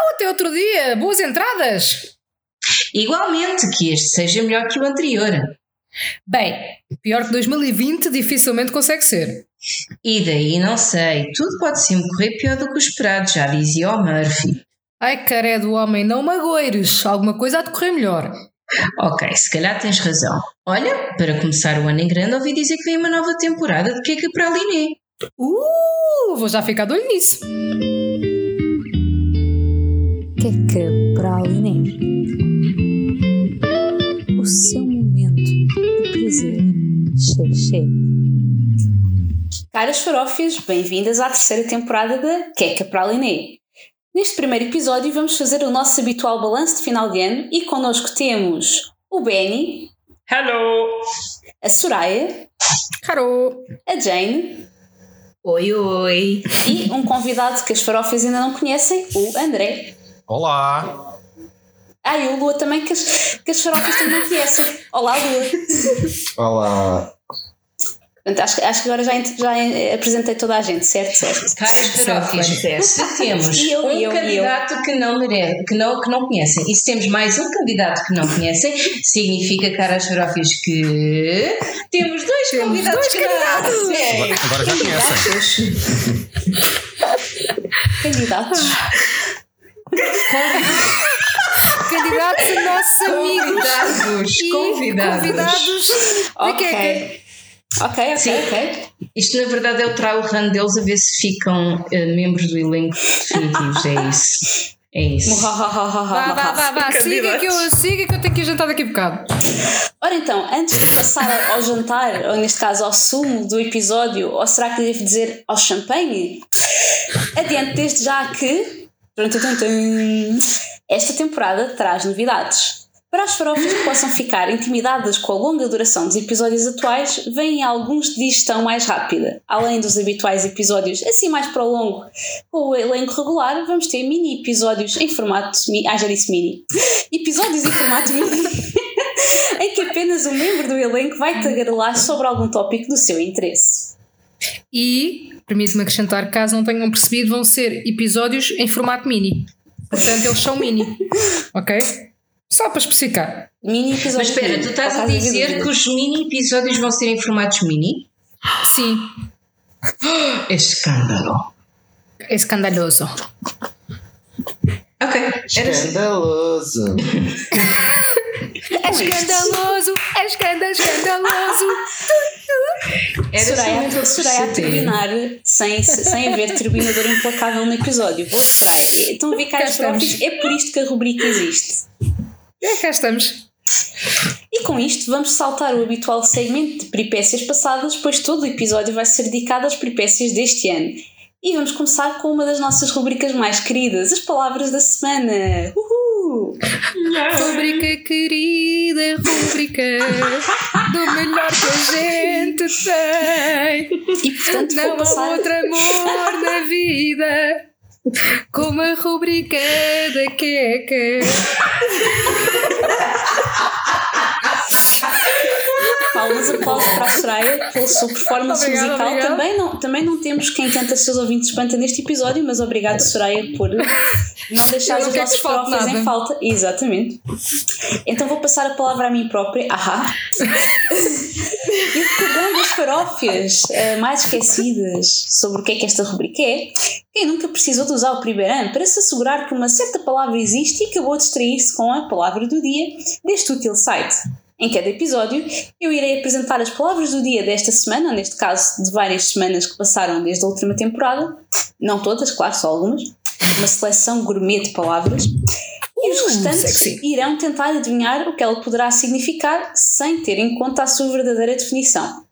Tchau, até outro dia. Boas entradas. Igualmente, que este seja melhor que o anterior. Bem, pior que 2020 dificilmente consegue ser. E daí não sei, tudo pode sempre correr pior do que o esperado, já dizia o Murphy. Ai, caredo homem, não magoeires. Alguma coisa há de correr melhor. Ok, se calhar tens razão. Olha, para começar o ano em grande, ouvi dizer que vem uma nova temporada de Queca para a Liné. Uh, vou já ficar de olho nisso. Queca para a Liné. O seu momento de prazer. Xexé. Caras farofas, bem-vindas à terceira temporada da Queca para a Liné. Neste primeiro episódio vamos fazer o nosso habitual balanço de final de ano e connosco temos o Benny, Hello! a Soraya, Caro. a Jane Oi, oi! e um convidado que as farofas ainda não conhecem, o André. Olá! Ah, e o Lua também, que as, que as farofas também não conhecem. Olá, Lua. Olá! Portanto, acho, que- acho que agora já, já apresentei toda a gente, certo? Certo. Caras se temos E eu, um eu, e eu. candidato que não merece, que não, que não conhecem, e se temos mais um candidato que não conhecem, significa, caras paróquias, que temos dois convidados dois que não Agora, agora já conhecem. Candidatos. Candidatos nossos amigos. Convidados, E convidados. convidados. Ok. Ok, ok, Sim. ok. Isto na verdade é o trial run deles a ver se ficam eh, membros do elenco definitivos, é isso. É isso. Vá, vá, vá, vá. Siga que, eu, siga que eu tenho que ir jantar daqui a bocado. Ora então, antes de passar ao jantar, ou neste caso ao sumo do episódio, ou será que devo dizer ao champanhe? Adiante desde já que esta temporada traz novidades. Para as farofas que possam ficar intimidadas com a longa duração dos episódios atuais, vêm alguns de digestão mais rápida. Além dos habituais episódios assim mais para o longo, com o elenco regular, vamos ter mini episódios em formato. Ah, já disse mini. Episódios em formato mini em que apenas um membro do elenco vai tagarelar sobre algum tópico do seu interesse. E, permite-me acrescentar, caso não tenham percebido, vão ser episódios em formato mini. Portanto, eles são mini. Ok? Só para especificar. Mini Mas episódios. espera, mini, tu estás a dizer que os mini episódios vão ser em formatos mini? Sim, É escândalo. é escandaloso. Ok, era assim. Escandaloso! É escandaloso, é escandaloso. Era Soraya, Soraya a terminar sem, sem haver turbinador implacável no episódio. Boa, Soraya. Então, vi cá Cá as estamos. próprias. É por isto que a rubrica existe. É, cá estamos. E com isto vamos saltar o habitual segmento de peripécias passadas, pois todo o episódio vai ser dedicado às peripécias deste ano. E vamos começar com uma das nossas rubricas mais queridas, as palavras da semana. Uhul! Rubrica querida, rubrica do melhor que a gente tem. E portanto Não há passar. outro amor na vida como a rubrica da queca. Palmas, aplausos para a Soraya pela sua performance Obrigada, musical. obrigada. Também não, também não temos quem tenta seus ouvintes espanta neste episódio, mas obrigado, Soraya, por não deixar os nossos farofas em falta. Exatamente. Então vou passar a palavra a mim própria. Ahá. E recordando as farófias eh, mais esquecidas sobre o que é que esta rubrica é, quem nunca precisou de usar o primeiro ano para se assegurar que uma certa palavra existe e acabou de distrair-se com a palavra do dia deste útil site. Em cada episódio, eu irei apresentar as palavras do dia desta semana, ou neste caso de várias semanas que passaram desde a última temporada, não todas, claro, só algumas, uma seleção gourmet de palavras, e os restantes sexy. irão tentar adivinhar o que ela poderá significar sem ter em conta a sua verdadeira definição.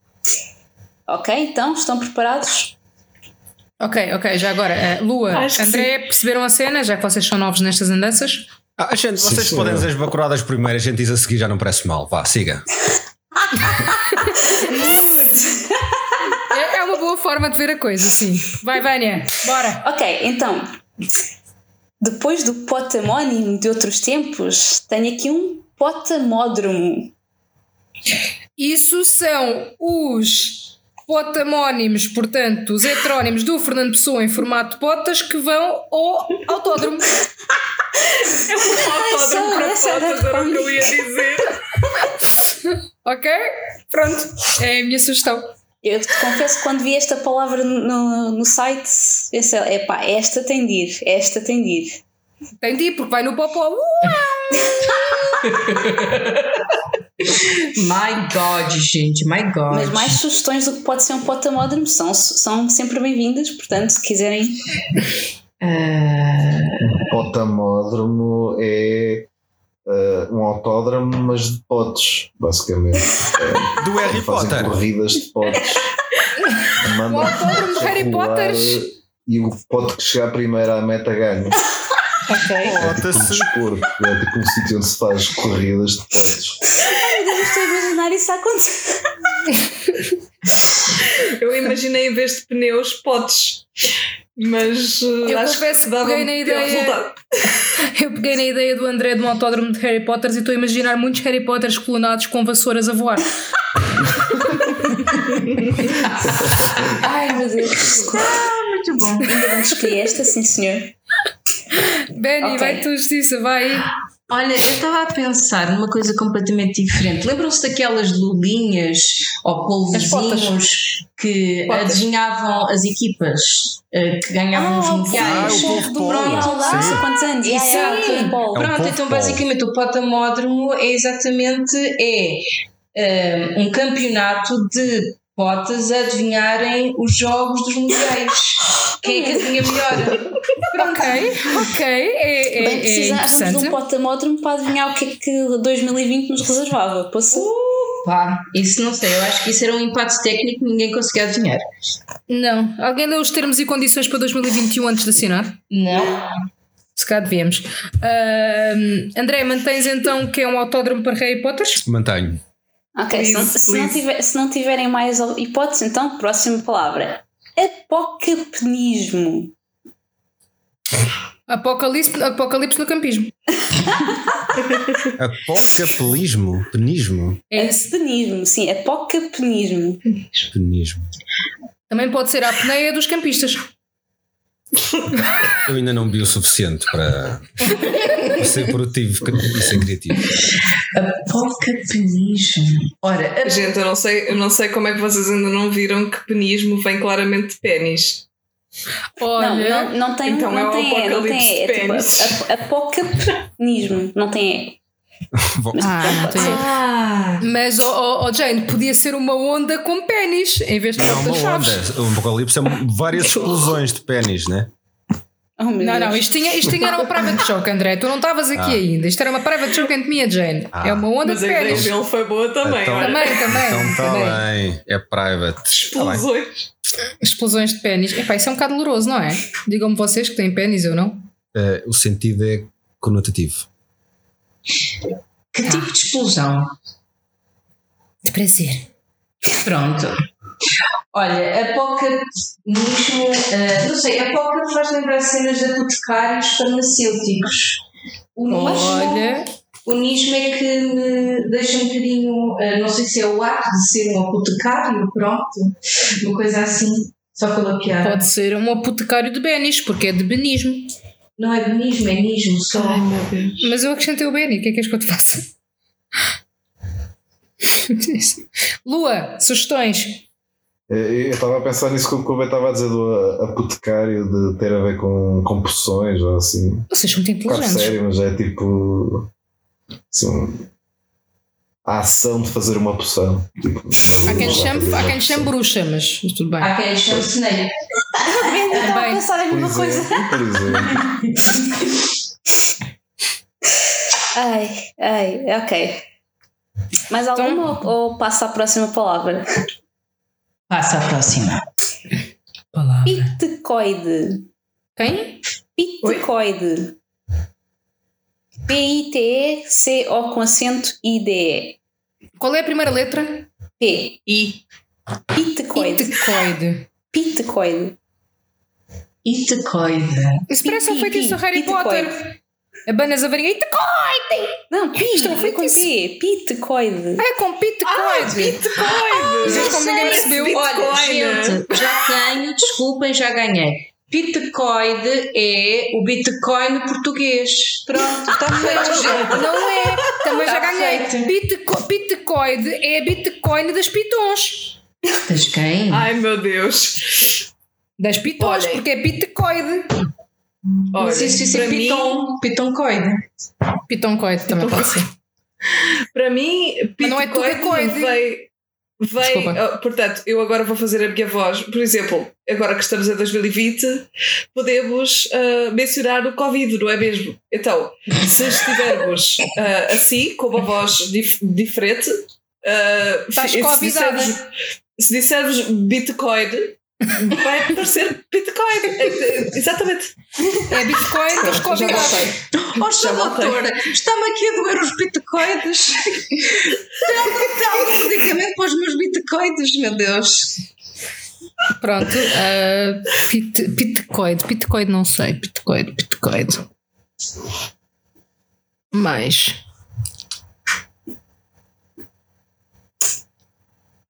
Ok, então estão preparados? Ok, ok, já agora, eh, Lua, Acho André, perceberam a cena? Já que vocês são novos nestas andanças? Ah, gente, vocês sim. podem dizer as bacuradas primeiro, a gente diz a seguir, já não parece mal. Vá, siga. É, é uma boa forma de ver a coisa, sim. Vai, Vânia, bora. Ok, então, depois do potamónimo de outros tempos, tenho aqui um potamódromo. Isso são os potamónimos, portanto, os heterónimos do Fernando Pessoa em formato potas que vão ao autódromo. é um autódromo para potas, era o que eu ia dizer. ok? Pronto, é a minha sugestão. Eu te confesso que quando vi esta palavra no, no site, pensei, epá, esta tem de ir, esta tem de ir. Tem de ir, porque vai no popó. Uh! My God, gente, my God. Mas mais sugestões do que pode ser um potamódromo são, são sempre bem-vindas, portanto, se quiserem. Ah, Potamódromo é eh, um autódromo, mas de potes, basicamente. É, Do Harry fazem Potter. corridas de potes. O autódromo de Harry rolar Potters. E o pote que chegar primeiro à meta ganha. Ok. É tipo um desporto, é tipo um sítio onde se faz corridas de potes. Deus, estou a imaginar isso a acontecer. Eu imaginei em vez de pneus, potes. Mas uh, Eu acho confesso que peguei um na ideia-. Eu peguei na ideia do André de um autódromo de Harry Potter e estou a imaginar muitos Harry Potters clonados com vassouras a voar. Ai, meu Deus. muito bom. Ainda bem que esta, sim, senhor. Benny, Ok. vai tu, justiça, vai. Olha, eu estava a pensar numa coisa completamente diferente. Lembram-se daquelas lulinhas ou polvozinhos que Potas. adivinhavam as equipas eh, que ganhavam os Ah, mundiais? o povo do polo. Mundial há não sei Sim. quantos anos. Yeah, Sim. yeah, futebol. É um Pronto, então basicamente o potamódromo é exatamente é, eh, um campeonato de potas a adivinharem os jogos dos mundiais. Quem é que adivinha melhor? Ok, ok, é, é, Bem, é precisávamos de um potamódromo para adivinhar o que é que 2020 nos reservava. Posso? Pá, isso não sei, eu acho que isso era um empate técnico que ninguém conseguia adivinhar. Não, alguém leu os termos e condições para 2021 antes de assinar? Não. Se cá devíamos. Ahm, André, mantens então que é um autódromo para Harry Potters? Mantenho. Ok, se não, Please, se, não please. tiver- se não tiverem mais hipóteses, então, próxima palavra. Apocapenismo. Apocalipse, apocalipse no campismo. Apocapelismo. Penismo. É. Apenismo, sim, apocapenismo. Penismo. Também pode ser a apneia dos campistas. Eu ainda não vi o suficiente para para ser produtivo e ser criativo. Apocapenismo. Ora, a- Gente, eu não, sei, eu não sei como é que vocês ainda não viram que penismo vem claramente de pênis. Olha, Não, não, não tem, Então é não o tem E, não tem apocalipse E. É tipo não tem E. Bom, Ah, não tem. Ah, Mas, oh, oh, oh, Jane, podia ser uma onda com pênis em vez de não é uma chaves. onda. O apocalipse é várias explosões de pênis, né? Oh, Não, não, isto tinha, isto tinha era uma private joke, André. Tu não estavas aqui Ah. ainda. Isto era uma private joke entre mim e a Jane. Ah. É uma onda Mas de a ideia pênis. dele foi boa também. Então-. Também, também. Então está também. bem. É private. Tá. Explosões. Explosões de pênis. Epá, isso é um bocado doloroso, não é? Digam-me vocês que têm pênis, eu não. Eh, o sentido é conotativo. que tipo de explosão? De prazer. Pronto. Olha, apocapenismo, ah, não sei, apoca faz lembrar cenas de apotecários farmacêuticos. O nismo, Olha, o nismo é que me deixa um bocadinho, ah, não sei se é o ato de ser um apotecário, pronto, uma coisa assim, só pela piada. pode ser um apotecário de pênis, porque é de benismo. Não é benismo, é nismo só. Ai meu Deus. Mas eu acrescentei o Beni, o que é que és que eu te faço? Lua, sugestões. Eh, Eu estava a pensar nisso que o Kobe estava a dizer do apotecário, de ter a ver com, com poções ou assim. Vocês são muito Claro, inteligentes. sério, mas é tipo. Assim, a ação de fazer uma poção. Tipo, Há quem chame, há quem chame bruxa, mas tudo bem. Há quem chame Snape. Eu estava a pensar a Por mesma coisa. exemplo. Ai, ai, ok. Mais Então- alguma ou, ou passa à próxima palavra? Passa à próxima. Palavra. Pitecoide. Quem? Pitecoide. P-I-T-E-C-O com acento I-D-E. Qual é a primeira letra? P. E Pitecoide. Pitecoide. Pitecoide. Itecoide. Isso parece um feitiço do Harry pitecoide. Potter. Abanas a varinha. Itecoide! Não, pi, Isto é um é com. P. Pitecoide. Ah, é com pitecoide. Mas como ninguém percebeu. Olha, gente, já tenho, desculpem, já ganhei. Bitcoin é o Bitcoin português. Pronto, está feito, gente. Não é, também Tá já ganhei. Bitco- Bitcoin é a Bitcoin das pitons. Das quem? Ai meu Deus. Das pitons, Olha. porque é Bitcoin. Olha, isso, isso é para mim- Piton, Pitoncoide. Pitoncoid também pode ser. Para mim, Mas não é tudo coide. veio. veio Desculpa. ah, portanto, eu agora vou fazer a minha voz. Por exemplo, agora que estamos em 2020, podemos ah, mencionar o Covid, não é mesmo? Então, se estivermos ah, assim, com uma voz dif- diferente, ah, Estás se dissermos, se dissermos Bitcoin, vai parecer Bitcoin. É, é, Exatamente. É Bitcoin das Já convidadas. voltei. Oxa, Já doutora, está-me aqui a doer os bitcoins. Está algum medicamento para os meus bitcoins, meu Deus. Pronto. ah, pit, Bitcoin. Bitcoin não sei. Bitcoin. Bitcoin. Mais.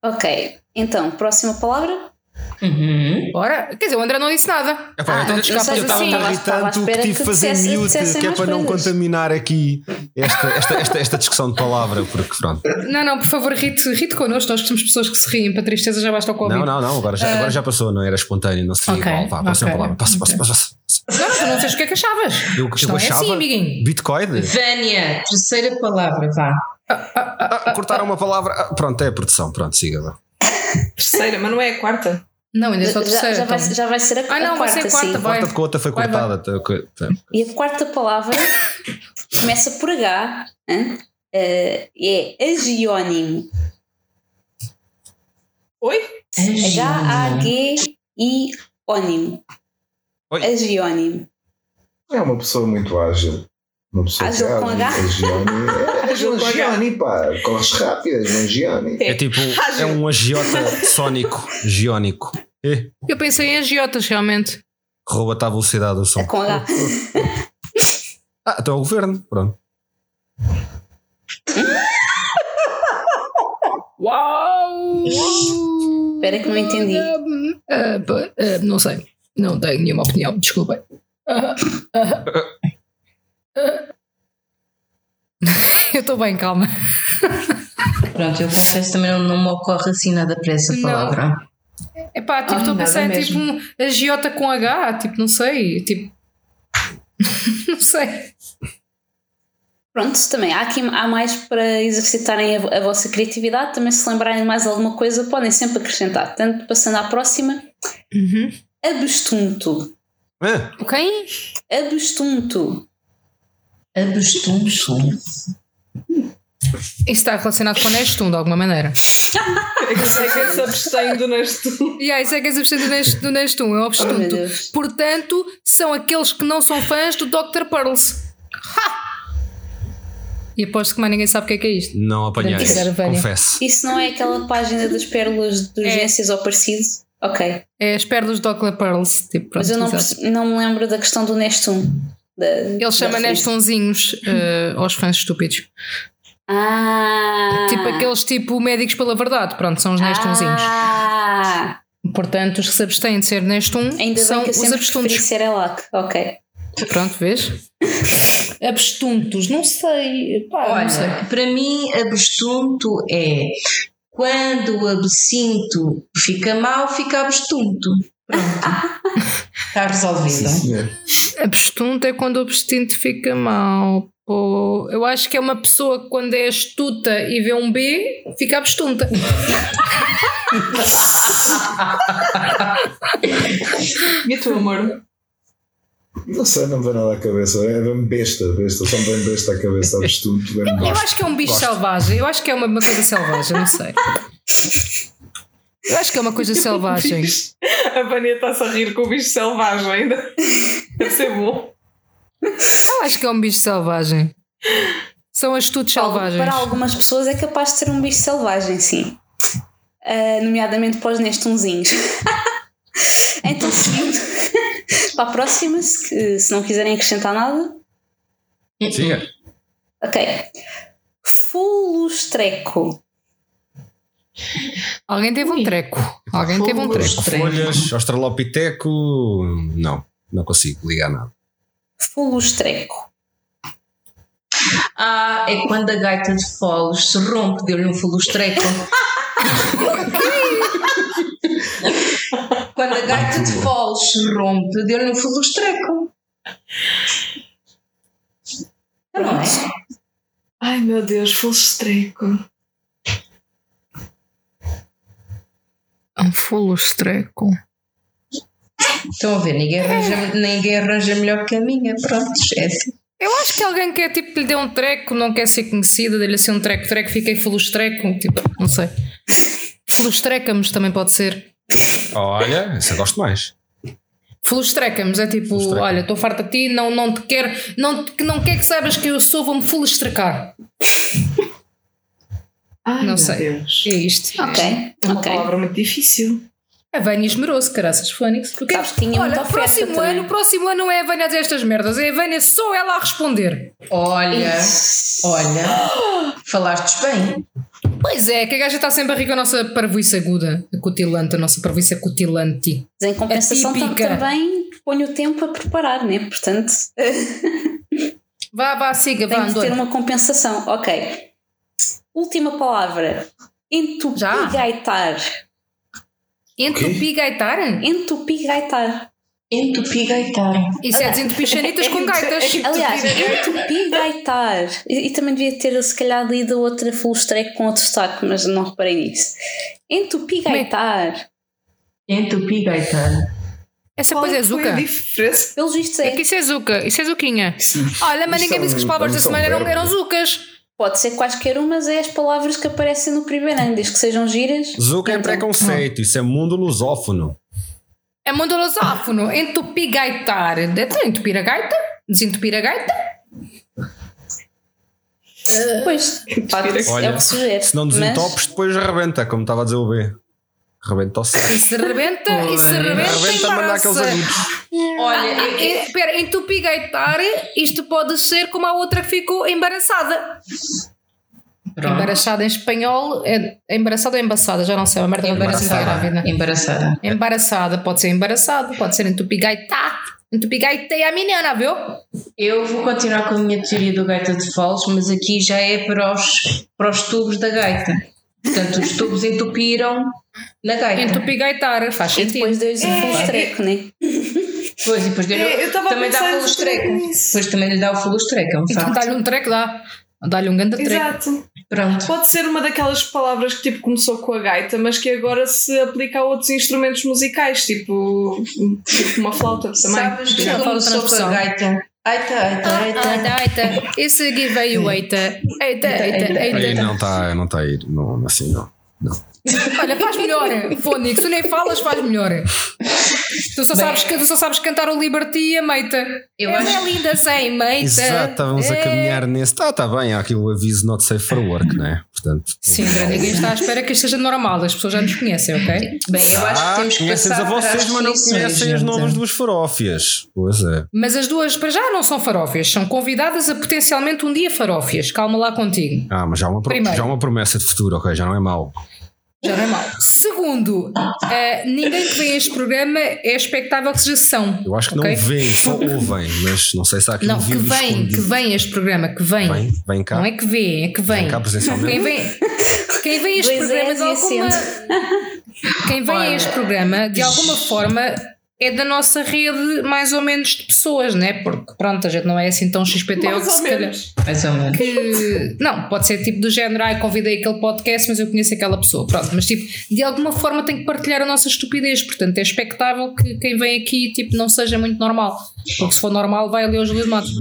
Ok, então, próxima palavra. Uhum. Ora, quer dizer, o André não disse nada. Epá, Ah, então, eu estava assim, a tanto que tive que que fazer dissesse- mute, que é para não contaminar aqui esta, esta, esta, esta discussão de palavra, porque pronto. Não, não, por favor, rite, rite connosco. Nós que somos pessoas que se riem. Para tristeza já basta o Covid. Não, não, não, agora já, agora já passou, não era espontâneo, não seria Ok, igual. Vá, próxima ok, palavra. Passa, passa, passa, passa. Não, não, tu não sei o que é que achavas. Eu, não é achava. assim, amiguinho. Bitcoin? Vânia, terceira palavra, vá. Ah, cortaram uma palavra. Ah, pronto, é a produção, pronto, siga. vá. Terceira, mas não é a quarta. Não, ainda é só a Já, terceira. já, vai, então. já vai ser a, Ah, não, a vai quarta, ser quarta, sim. vai. Quarta de conta foi Vai, vai. cortada. tá. E a quarta palavra começa por H. Eh, é agiónimo. Oi? H-A-G-I-ónimo. Oi. Agiónimo. É uma pessoa muito ágil. Uma pessoa Ágil que é com. H? A É com uma Gioni, pá. Corres rápido, és uma Gioni. É tipo, é um agiota sónico, giónico. É, Eu pensei em agiotas, realmente. rouba-te a velocidade do som. É com H. Ah, então é o governo, pronto. Uau! Espera que não entendi. Pá, ah, não sei. Não tenho nenhuma opinião, desculpem. Ah. Eu estou bem, calma. Pronto, eu confesso também não, não me ocorre assim nada para essa Não. palavra. Epá, tipo, Ah, estou a pensar em mesmo. tipo um agiota com H, tipo, não sei, tipo. não sei. Pronto, também há aqui há mais para exercitarem a, a vossa criatividade. Também, se lembrarem de mais alguma coisa, podem sempre acrescentar. Tanto passando à próxima, abestunto. Ah, Quem? Abestunto. Abestunto. Isto está relacionado com Nestum, de alguma maneira. É que sei que se abstém do Nestum. E aí, isso é que é do Nest- do Nestum, é o Oh, obstunto. Deus. Portanto, são aqueles que não são fãs do Dr. Pearls. Ha! E aposto que mais ninguém sabe o que é que é isto. não apanhei, Isso confesso. Isso não é aquela página das pérolas de É. urgências ou parecido? Ok. É as pérolas do Dr. Pearls. Tipo, pronto, Mas eu não, não me lembro da questão do Nestum. Da, Ele da chama revista. Nestunzinhos eh, aos fãs estúpidos. Ah! Tipo aqueles tipo médicos pela verdade. Pronto, são os Nestunzinhos. Ah! Portanto, os que se abstêm de ser Nestum Ainda são bem que eu os abstuntos. Cerelac. Ok. Pronto, vês? Abstuntos, não sei. Pá, não sei. Olha, para mim, abestunto é quando o absinto fica mal, fica abestunto. Pronto. Está resolvido. Abstunto é quando o abstinto fica mal. Pô, eu acho que é uma pessoa que quando é astuta e vê um B, fica abstunta. E tu, amor? Não sei, não me vem nada à cabeça. É bem besta, besta. Só me vem besta à cabeça. Abestunto, bem Eu gosto. acho que é um bicho Gosto. selvagem. Eu acho que é uma, uma coisa selvagem, não sei. Eu acho que é uma coisa selvagem. A Vânia está-se a rir com o bicho selvagem ainda. Deve ser bom. Eu acho que é um bicho selvagem. São astutos selvagens. Para algumas pessoas é capaz de ser um bicho selvagem, sim. Ah, nomeadamente para os nestunzinhos. então, seguindo para a próxima, se, se não quiserem acrescentar nada. Siga. Ok. Fulustreco. Alguém teve um treco. Alguém teve um treco. Folhas, australopiteco. Não, não consigo ligar nada. Fulustreco. Ah, é quando a gaita de foles se rompe, deu-lhe um fulustreco. quando a gaita de foles se rompe, deu-lhe um fulustreco. Não é? Ai meu Deus, full estreco. Um fulustreco. Estão a ver, ninguém arranja, ninguém arranja melhor que a minha. Pronto, esquece. Eu acho que alguém quer tipo que lhe dê um treco, não quer ser conhecida, dê-lhe assim um treco, treco, fiquei fulustreco, tipo, não sei. Fulustrecamos também pode ser. Olha, essa eu gosto mais. Fulustrecamos é tipo, Fulustreca. olha, estou farta de ti, não, não te quero, não, não quer que saibas que eu sou, vou-me fulustrecar. Ai, Não meu sei. Deus. É isto. Ok, É uma ok. palavra muito difícil. A Vânia esmerou-se, caraças, Fónix. Porque, Sabes que tinha olha, próximo também. ano, próximo ano não é a Vânia a dizer estas merdas, é a Vânia só ela a responder. Olha, olha, falaste bem. Pois é, que a gaja está sempre a rir com a nossa parvoíce aguda, a cutilante, a nossa parvoíce cutilante. Mas em compensação típica. também ponho o tempo a preparar, né? Portanto, Vá, vá, siga, vá, tem de ter uma compensação. Ok. Última palavra. Entupigaitar. Entupigaitar? Entupigaitar. Entupigaitar. Isso é desentupir chanitas com gaitas. Aliás, entupigaitar. E, e também devia ter, se calhar, lido outra full streak com outro sotaque, mas não reparei nisso. Entupigaitar. Entupigaitar. Essa Qual coisa é zuca. Pelos vistos É é. que isso é zuca, isso é zuquinha. Olha, mas ninguém é disse que as palavras da é semana eram zucas. Pode ser quaisquer umas, é as palavras que aparecem no primeiro ano, desde que sejam giras. Zuca é Então, preconceito, isso é mundo lusófono. É mundo lusófono. Entupigaitar. Então, entupir a gaita? Desentupir a gaita? Pois, facto, é Olha, o que sugere. Se não desentopes, depois arrebenta, como estava a dizer o B. Arrebenta o saco. E se rebenta, e se rebenta, Arrebenta a mandar aqueles agudos. Olha, Eh, Espera, entupigaitar, isto pode ser como a outra que ficou embaraçada. Pronto. Embaraçada em espanhol é é embaraçada ou embaçada? Já não sei, uma merda embaraçada. Embaraçada. grávida. Embaraçada. Embaraçada, pode ser embaraçado, pode ser entupigaitar. Entupigaitei a menina, viu? Eu vou continuar com a minha teoria do gaita de foles, mas aqui já é para os, para os tubos da gaita. Portanto, os tubos entupiram na gaita. Entupigaitar, faz E sentido. depois deu-lhes o full streak, né? Pois, e depois deu É, eu estava a também dá nisso. Depois também lhe dá o full estreco, é um Então facto. dá-lhe um treco, dá. Dá-lhe um grande treco. Exato. Pronto. Pode ser uma daquelas palavras que tipo começou com a gaita, mas que agora se aplica a outros instrumentos musicais, tipo, tipo uma flauta também. Sabes que começou com a gaita? Aita, aita, Ah, aita. ah, eita, esse aqui veio, eita, eita, eita, Aí eita. não está não tá aí, não, assim não. Olha, faz melhor, Fónix, tu nem falas, faz melhor. Tu só, sabes, que- tu só sabes cantar o Liberty e a meita. Eu Ela acho- é linda sem meita. Exato, estávamos a É. caminhar nesse. Tá, tá bem, há aqui o aviso not safe for work, né? Portanto. Sim, André, ninguém está à espera que isto seja normal, as pessoas já nos conhecem, ok? Bem, eu acho Ah, que temos que conhecem passar a vocês, as mas não conhecem as novas duas farófias. Pois é. Mas as duas, para já, não são farófias, são convidadas a potencialmente um dia farófias. Calma lá contigo. Ah, mas já há uma, Primeiro. já há uma promessa de futuro, ok? Já não é mau. Já não é mau. Segundo, eh, ninguém que vê este programa é expectável que seja são. Eu acho que ok? não vêm, só ouvem, mas não sei se há aqui Não, um que vem, que escondido. vem este programa, que vem. Vem, vem cá. Não é que vê, é que vem. Vem cá presencialmente. Quem vem, quem vem a este Dois programa de alguma. Quem vem a este programa, de alguma forma, é da nossa rede mais ou menos de pessoas, né? Porque pronto, a gente não é assim tão XPTO Mais que se calhar. Mais ou menos. que não, pode ser tipo do género, ai, convidei aquele podcast, mas eu conheço aquela pessoa. Pronto, mas tipo, de alguma forma tem que partilhar a nossa estupidez. Portanto, é expectável que quem vem aqui tipo, não seja muito normal. Porque se for normal, vai ali aos Luís Matos.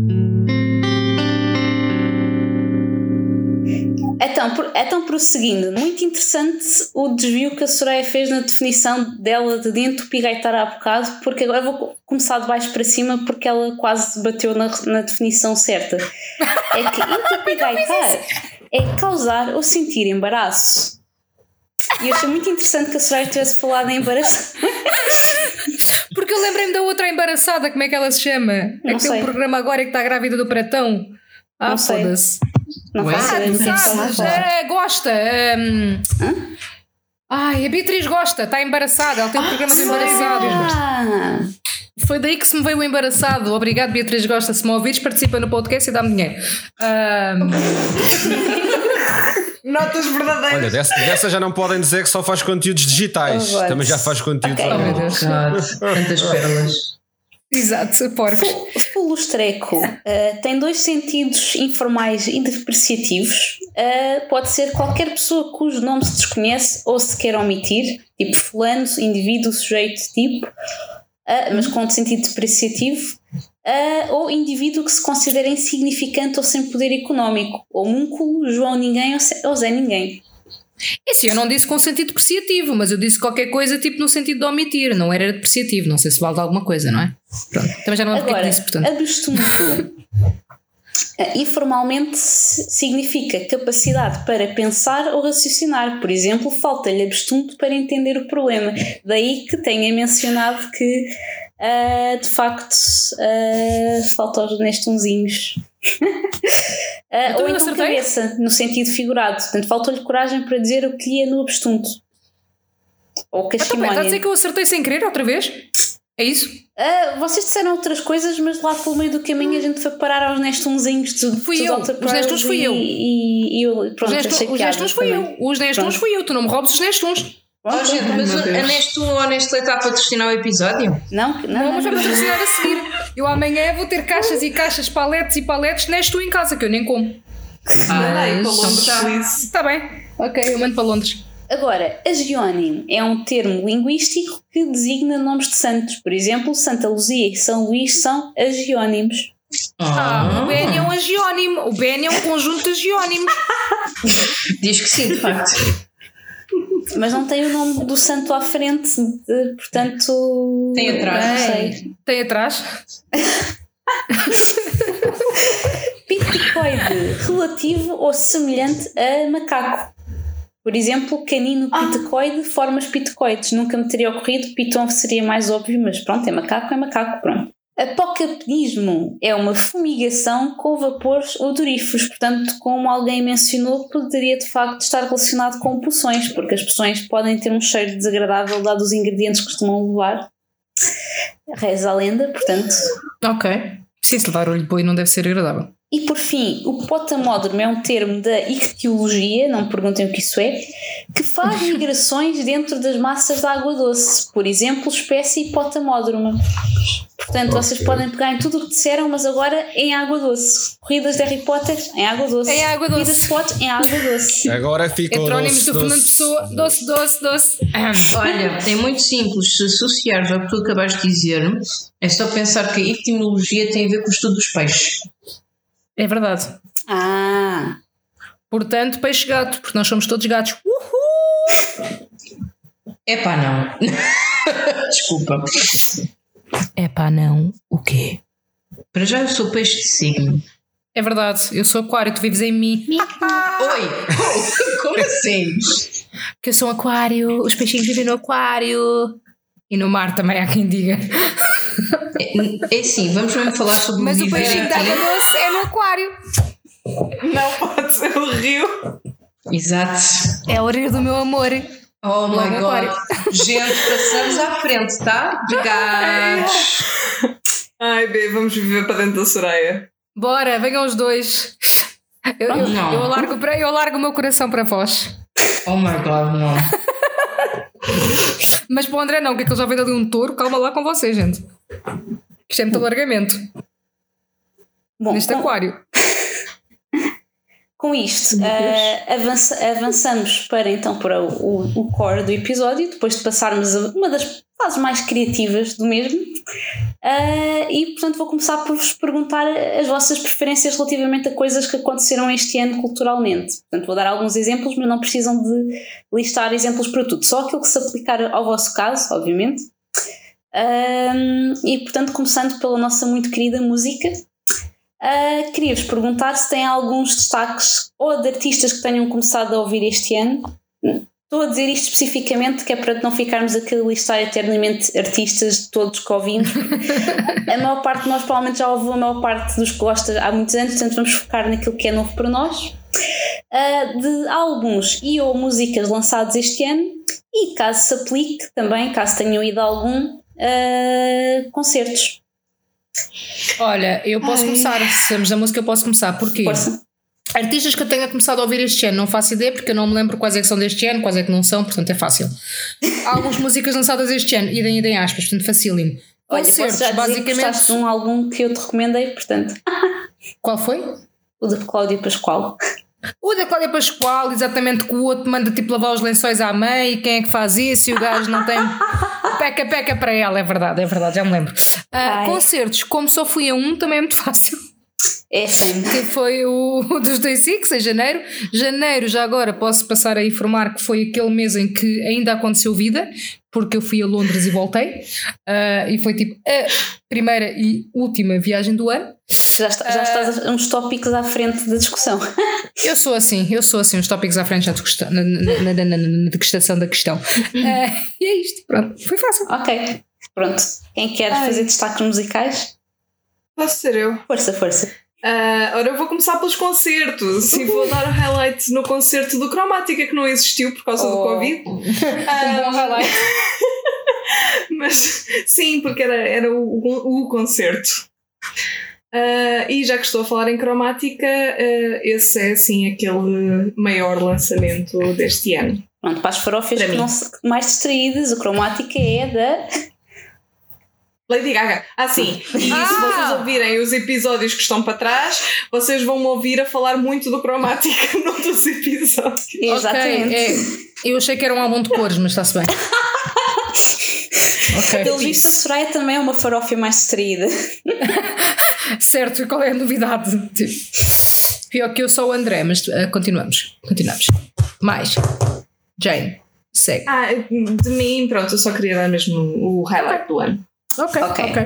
Então, por- então, prosseguindo, muito interessante o desvio que a Soraya fez na definição dela de entupigaitar há bocado, porque agora vou co- começar de baixo para cima porque ela quase bateu na, na definição certa. É que entupigaitar é causar ou sentir embaraço. E eu achei muito interessante que a Soraya tivesse falado em embaraço. Porque eu lembrei-me da outra embaraçada, como é que ela se chama? Não Aquele sei. programa agora que está grávida do Pratão. Ah, foda-se. Não Ué? Ah, que é gosta. hum, Ai, a Beatriz gosta, está embaraçada, ela tem um programa de embaraçados. Ah, Foi daí que se me veio o embaraçado. Obrigado, Beatriz Gosta. Se me ouvires, participa no podcast e dá-me dinheiro. Ahm, Notas verdadeiras. Olha, dessa, dessa já não podem dizer que só faz conteúdos digitais. Oh? Também já faz conteúdos. Ok. oh, meu Deus. Tantas pérolas. Exato, porcos. Fulustreco uh, tem dois sentidos informais e depreciativos. Uh, pode ser qualquer pessoa cujo nome se desconhece ou se quer omitir, tipo fulano, indivíduo, sujeito, tipo, uh, mas com sentido depreciativo. Uh, ou indivíduo que se considera insignificante ou sem poder económico, ou múnculo, João Ninguém ou Zé Ninguém. É assim, eu não disse com sentido depreciativo, mas eu disse qualquer coisa tipo no sentido de omitir, não era depreciativo. Não sei se vale alguma coisa, não é? Pronto. Também já não lembro que Agora, disse, portanto. abstunto eh, informalmente si- significa capacidade para pensar ou raciocinar. Por exemplo, falta-lhe abstunto para entender o problema. Daí que tenha mencionado que ah, de facto ah, falta os nestunzinhos. Então ou então cabeça, no sentido figurado. Portanto, faltou-lhe coragem para dizer o que lhe é no abstunto. Ou Ah, tá a dizer cachimónia. que eu acertei sem querer outra vez? É isso? Ah, vocês disseram outras coisas, mas lá pelo meio do caminho a gente foi parar aos nestunzinhos de Fui eu. Os nestuns fui e- eu. E, e eu pronto, os nestuns, fui eu. Os nestuns fui eu. Tu não me roubes os nestuns. Oh, gente, mas a Nestum ou a Nestlé está a patrocinar o episódio? Não, não, Não, não, mas não, vamos não. funcionar a seguir. Eu amanhã vou ter caixas e caixas, paletes e paletes nestum em casa, que eu nem como. Manda aí para Londres, tá. Está bem. Ok, eu mando para Londres. Agora, agiónimo é um termo linguístico que designa nomes de santos. Por exemplo, Santa Luzia e São Luís são agiónimos. Ah, o Ben é um agiónimo. O Ben é um conjunto de agiónimos. Diz que sim, de facto. Mas não tem o nome do santo à frente, de- portanto. Tem atrás. Não sei. Tem atrás? Piticoide, relativo ou semelhante a macaco. Por exemplo, canino piticoide, formas piticoides. Nunca me teria ocorrido, piton seria mais óbvio, mas pronto, é macaco, é macaco, pronto. Apocapnismo é uma fumigação com vapores odoríferos, portanto, como alguém mencionou, poderia de facto estar relacionado com poções, porque as poções podem ter um cheiro desagradável dado os ingredientes que costumam levar. Reza a lenda, portanto, Ok. Sim, se levar olho boi não deve ser agradável. E por fim, o potamódromo é um termo da ictiologia, não me perguntem o que isso é, que faz migrações dentro das massas de água doce. Por exemplo, espécie potamódromo. Portanto, vocês Ok. podem pegar em tudo o que disseram, mas agora em água doce. Corridas de Harry Potter em água doce. Em água doce. Corridas de potes em água doce. Agora ficou. Heterónimos doce, do Fernando. Pessoa. Doce, doce, doce. Olha, é muito simples. Se associares ao que tu acabaste de dizer, é só pensar que a etimologia tem a ver com o estudo dos peixes. É verdade. Ah, Portanto, peixe-gato, porque nós somos todos gatos. Uhul! Epá, não. Desculpa. É pá, não. O quê? Para já eu sou peixe de signo. É verdade, eu sou aquário, tu vives em mim. Oi! Como assim? Que eu sou um aquário, os peixinhos vivem no aquário. E no mar também há quem diga. É, é assim, vamos mesmo falar sobre Mas o viver peixinho de aqui. água doce é no aquário. Não pode ser o rio. Exato. É o rio do meu amor. Oh Logo my god. aquário. Gente, passamos à frente, tá? Obrigados. Ai, B, vamos viver para dentro da Soraya. Bora, venham os dois. Eu, eu, Não. eu, alargo, para, eu alargo o meu coração para vós. Oh my god, não. Mas para o André não, que é que ele já veio ali um touro. Calma lá com você, gente. Isto é muito alargamento bom, neste com- aquário. Com isto, eh, avança- avançamos para então para o, o, core do episódio, depois de passarmos a uma das fases mais criativas do mesmo. Eh, e portanto vou começar por vos perguntar as vossas preferências relativamente a coisas que aconteceram este ano culturalmente. Portanto, vou dar alguns exemplos, mas não precisam de listar exemplos para tudo, só aquilo que se aplicar ao vosso caso, obviamente. Ahm, e portanto, começando pela nossa muito querida música. Uh, Queria-vos perguntar se têm alguns destaques ou de artistas que tenham começado a ouvir este ano. Estou a dizer isto especificamente que é para não ficarmos aqui a listar eternamente artistas de todos que ouvimos. a maior parte de nós provavelmente já ouviu a maior parte dos que gosta há muitos anos, portanto vamos focar naquilo que é novo para nós. Uh, de álbuns e ou músicas lançados este ano, e caso se aplique também, caso tenham ido algum, uh, concertos. Olha, eu posso Ai. começar. Se temos da música, eu posso começar. Porquê? Força. Artistas que eu tenha começado a ouvir este ano, não faço ideia porque eu não me lembro quais é que são deste ano, quais é que não são, portanto é fácil. Há algumas músicas lançadas este ano, idem, idem aspas, portanto facílimo. Olha, posso Concertos, já dizer que basicamente. gostaste de um álbum que eu te recomendei, portanto, Qual foi? o de Cláudio Pascoal. O da Cláudia Pascoal, exatamente, que o outro manda tipo lavar os lençóis à mãe e quem é que faz isso e o gajo não tem peca-peca para ela, é verdade, é verdade, já me lembro. Ai. concertos, como só fui a um, também é muito fácil. É fame. que foi o, o dos Day Six em janeiro. Janeiro, já agora posso passar a informar que foi aquele mês em que ainda aconteceu vida, porque eu fui a Londres e voltei. Ah, e foi tipo a primeira e última viagem do ano. Já, está- já estás a- uns tópicos à frente da discussão. Eu sou assim, eu sou assim, os tópicos à frente na, na, na, na, na degustação da questão. Ah, e é isto, pronto, foi fácil. ok, pronto. Quem quer Ai. fazer destaques musicais? Posso ser eu? Força, força. Ah, ora, eu vou começar pelos concertos e vou dar o highlight no concerto do Cromática que não existiu por causa do Oh. Covid. Um Ah, bom highlight. Mas sim, porque era, era o, o, o concerto. Ah, e já que estou a falar em cromática, ah, esse é assim aquele maior lançamento deste ano. Pronto, para as farófias Para que mim. não se- mais distraídas, a cromática é da. Lady Gaga. Ah, sim. E se Ah! vocês ouvirem os episódios que estão para trás, vocês vão me ouvir a falar muito do cromática num dos episódios. Exatamente. Ok, é, eu achei que era um álbum de cores, mas está-se bem. ok. Pelo visto, a Soraya também é uma farófia mais distraída. Certo, e qual é a novidade? Tipo, Pior que eu sou o André, mas ah, continuamos. Continuamos. Mais. Jane, segue. Ah, de mim, pronto, eu só queria dar mesmo o highlight do ano. Ok, Ok. ok.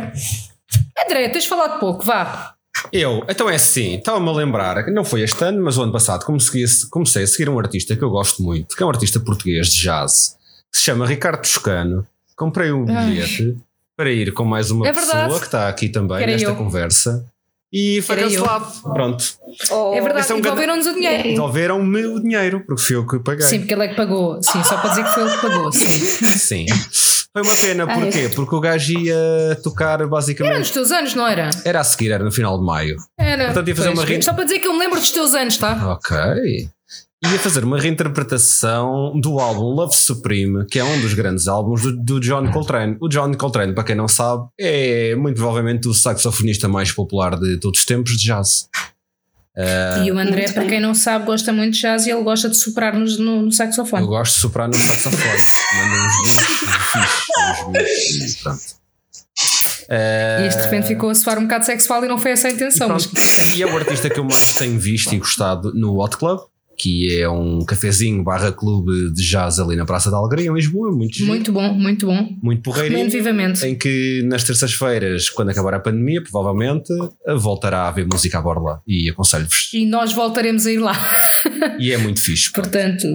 André, tens falado pouco, vá. Eu, então é assim, estava-me a lembrar, não foi este ano, mas o ano passado comecei, a- comecei a seguir um artista que eu gosto muito, que é um artista português de jazz, que se chama Ricardo Toscano. Comprei um Ai. Para ir com mais uma É pessoa que está aqui também era nesta eu. conversa. E foi Era cancelado. Pronto. Oh, é verdade, é um devolveram-nos o dinheiro. Devolveram-me o dinheiro, porque fui eu que paguei. Sim, porque ele é que pagou. Sim, só para dizer que foi ele que pagou. Sim. Sim. Foi uma pena, porquê? Porque o gajo ia tocar Era basicamente. nos teus anos, não era? Era a seguir, era no final de maio. Era. Portanto, ia fazer Pois, uma rin- Só para dizer que eu me lembro dos teus anos, tá? Ok. Ia fazer uma reinterpretação do álbum Love Supreme, que é um dos grandes álbuns do, do John Coltrane. O John Coltrane, para quem não sabe, é muito provavelmente o saxofonista mais popular de todos os tempos de jazz. E o André, para quem não sabe, gosta muito de jazz e ele gosta de soprar-nos no, no saxofone. Eu gosto de soprar no saxofone. Manda uns e pronto. E este de repente ficou a soar um bocado sexual e não foi essa a intenção. mas Pronto. E é o artista que eu mais tenho visto e gostado no Hot Club, que é um cafezinho barra clube de jazz ali na Praça da Alegria, em Lisboa, muito muito bom, muito bom. muito porreirinho. Recomendo vivamente. Em que nas terças-feiras, quando acabar a pandemia, provavelmente voltará a haver música à borla. E aconselho-vos. E nós voltaremos a ir lá. E é muito fixe. Portanto,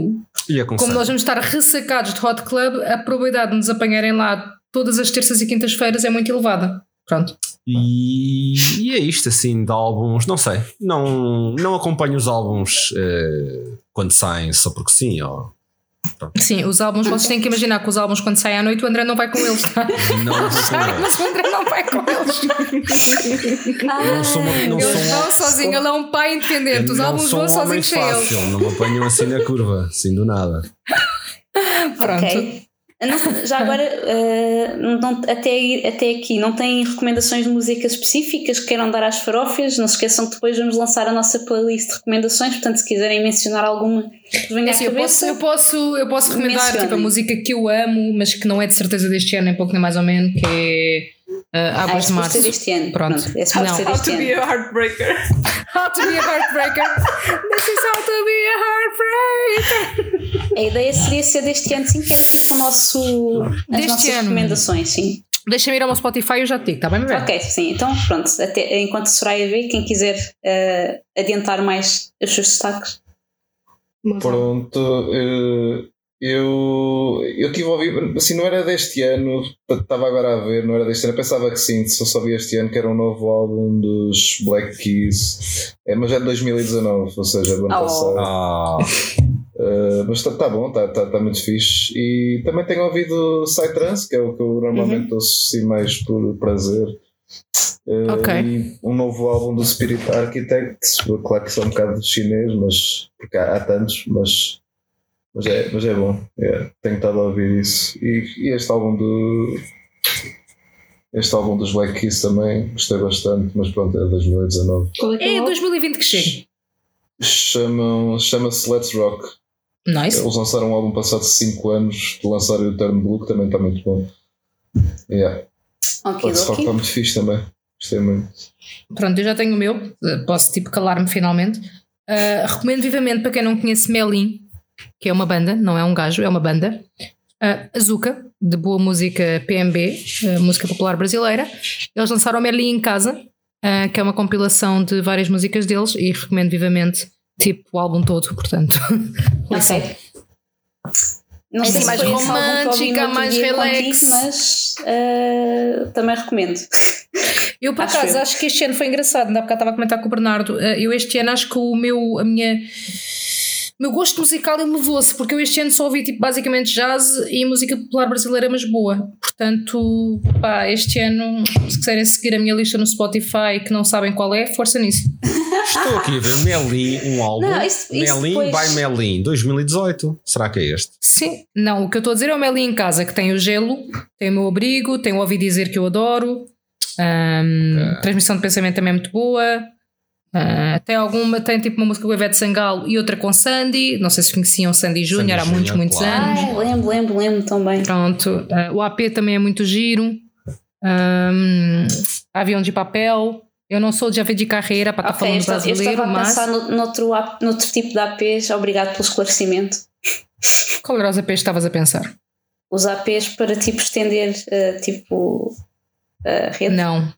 como nós vamos estar ressacados de Hot Club, a probabilidade de nos apanharem lá todas as terças e quintas-feiras é muito elevada. Pronto. E, e é isto assim de álbuns, não sei. Não, não acompanho os álbuns eh, quando saem só porque sim. Ou, Sim, os álbuns, vocês têm que imaginar que os álbuns, quando saem à noite, o André não vai com eles, tá? não, mas o André não vai com eles. não sou, uma- não Eles sou um- vão sozinhos, ele é um pai independente. Os álbuns sou vão um sozinhos sem eles. fácil, não me apanham assim na curva, assim do nada. Pronto. Ok. Não- já agora, eh, não- até, até aqui, não têm recomendações de músicas específicas que queiram dar às farófias? Não se esqueçam que depois vamos lançar a nossa playlist de recomendações, portanto, se quiserem mencionar alguma que venha É assim, à eu, posso, cabeça. eu, posso, eu posso recomendar tipo, a música que eu amo, mas que não é de certeza deste ano, nem pouco nem mais ou menos, que é uh, Ah, Águas é de Março. ser deste ano. Pronto. Pronto, é suposto Não. ser How deste to be ano. a heartbreaker. How to be a heartbreaker. This is how to be a heartbreaker. A ideia seria ser deste ano, sim, para ir com o nosso, as Deste nossas ano. recomendações, sim. Deixa-me ir ao meu Spotify e eu já te digo, está bem, bebê? Ok, sim, então pronto, até, enquanto a Soraya vê, quem quiser eh, adiantar mais os seus destaques. Pronto, eh, eu eu tive a ouvir, assim, não era deste ano, estava agora a ver, não era deste ano, eu pensava que sim, só só vi este ano que era um novo álbum dos Black Keys, é, mas é de 2019, ou seja, do ano Oh. passado. Uh, mas está tá bom, está tá, tá muito fixe. E também tenho ouvido Psytrance, que é o que eu normalmente ouço assim mais por prazer. Uh, Ok. E um novo álbum do Spirit Architects, claro que são um bocado chinês, mas porque há, há tantos, mas, mas, é, mas é bom. É, tenho estado a ouvir isso. E, e este álbum do. Este álbum dos Black Keys também gostei bastante, mas pronto, é de 2019. Qual é que é É o álbum? 2020 que chega. Chama-se Let's Rock. Nice. Eles lançaram um álbum passado 5 anos de lançar o Turn Blue, que também está muito bom. Yeah. Ok, Let's Rock está muito fixe também. Gostei muito. Pronto, eu já tenho o meu, posso tipo calar-me finalmente. Uh, recomendo vivamente para quem não conhece Melin, que é uma banda, não é um gajo, é uma banda. Uh, Azuka, de boa música PMB, uh, música popular brasileira. Eles lançaram Melin em casa, uh, que é uma compilação de várias músicas deles, e recomendo vivamente, tipo, o álbum todo, portanto. Ok. Não É sei se mais romântica, mais relax. contigo, mas eh, também recomendo. Eu, por Acho acaso, eu. acho que este ano foi engraçado. Ainda há bocado estava a comentar com o Bernardo. eh, Eu, este ano, acho que o meu, a minha, meu gosto musical elevou-se, porque eu este ano só ouvi tipo, basicamente jazz e música popular brasileira, mas boa. Portanto, pá, este ano, se quiserem seguir a minha lista no Spotify que não sabem qual é, força nisso. Estou aqui a ver Melin, um álbum. Não, isso- isso Melin depois- by Melin, 2018. Será que é este? Sim, não, o que eu estou a dizer é o Meli em casa, que tem o gelo, tem o meu abrigo, tem o ouvi dizer que eu adoro, ahm, transmissão de pensamento também é muito boa. Ah, tem alguma, tem tipo uma música com o Ivete Sangalo e outra com Sandy. Não sei se conheciam Sandy Júnior há muitos, Júnior, muitos claro. anos. Ai, lembro, lembro, lembro também. Pronto, ah, o AP também é muito giro. Ahm, avião de papel. Eu não sou de AV de carreira para estar Ok, eu falando estava, eu brasileiro, estava a mas. pensar no, noutro, tipo de APs, obrigado pelo esclarecimento. Qual era os APs que estavas a pensar? Os APs para tipo estender eh, tipo a rede. Não.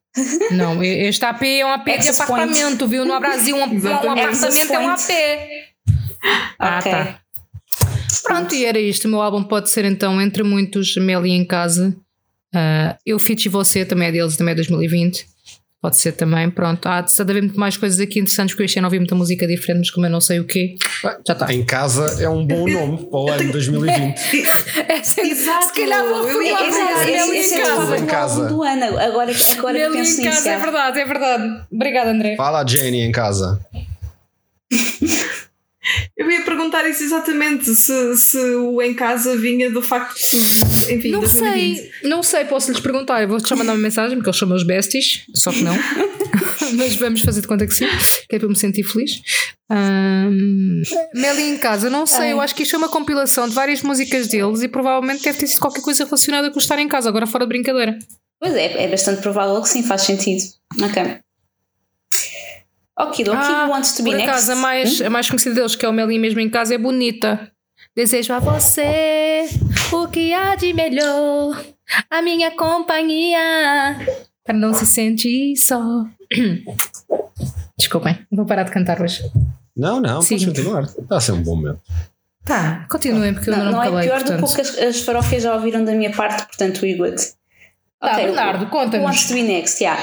Não, este AP é um AP de point. apartamento, viu? No Brasil, um, um apartamento é um AP. Ah, Ok. tá. Pronto, e era isto. O meu álbum pode ser então, entre muitos, Meli em casa. Ah, eu Fit e Você também é deles, também é 2020. Pode ser também, pronto. Há de haver muito mais coisas aqui interessantes, porque eu este ano ouvi muita música diferente, mas como eu não sei o quê, já está. Em casa é um bom nome para o ano 2020. É, se, Exato. se calhar vou Eu em é o casa. Em casa. do ano. Agora, agora que Meli penso em nisso. casa, é verdade, é verdade. Obrigada, André. Fala a Janie em casa. Perguntar isso exatamente, se, se o em casa vinha do facto de, enfim, Não 2020. sei, não sei, posso lhes perguntar. Eu vou-te mandar uma mensagem, porque eles são meus besties, só que não. Mas vamos fazer de conta que sim, que é para eu me sentir feliz. Ahm, Meli em casa, não sei, eu acho que isto é uma compilação de várias músicas deles e provavelmente deve ter sido qualquer coisa relacionada com estar em casa, agora fora de brincadeira. Pois é, é bastante provável que sim, faz sentido. Ok. Ok, Doki Ah, wants to be Por next. acaso, a mais, a mais conhecida deles, que é o Meli mesmo em casa, é bonita. Desejo a você o que há de melhor, a minha companhia, para não se sentir só. Desculpem, vou parar de cantar hoje. Não, não, Sim. podes continuar. Está a ser um bom momento. Tá, continuem, porque eu Não, não, não me é pior do portanto. que o que as, as farófias já ouviram da minha parte, portanto, o good. Tá, Bernardo, Who conta-nos. wants to be next? Yeah.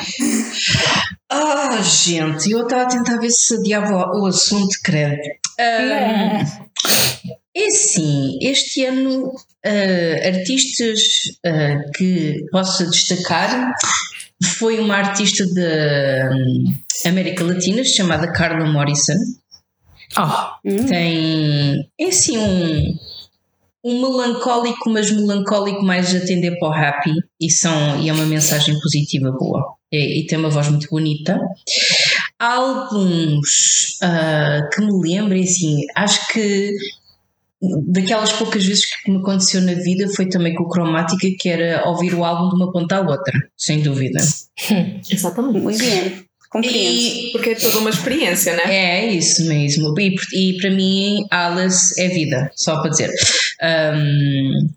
Ah, gente, eu estava a tentar ver se adiava o assunto, credo. Ah, é assim, este ano, ah, artistas ah, que possa destacar foi uma artista da hum, América Latina chamada Carla Morrison. Oh, Tem, é assim, um, um melancólico, mas melancólico mais a tender para o happy e, são, e é uma mensagem positiva boa. E, e tem uma voz muito bonita. Há alguns ah, que me lembrem, assim, acho que daquelas poucas vezes que me aconteceu na vida foi também com o Cromática, que era ouvir o álbum de uma ponta à outra, sem dúvida. Exatamente. Muito bem. Compreendo. E, Porque é toda uma experiência, né? É isso mesmo. E, e para mim, Alice é vida, só para dizer. Um,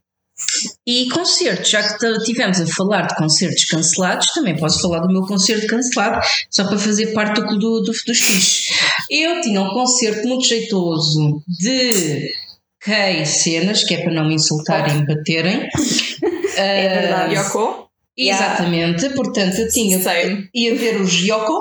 e concertos, já que t- tivemos a falar de concertos cancelados, também posso falar do meu concerto cancelado, só para fazer parte do, do, do, dos fiches. Eu tinha um concerto muito jeitoso de Kay Cenas, que é para não me insultarem e me baterem. É verdade. Yoko? Exatamente, portanto eu tinha Same. ia ver o Yoko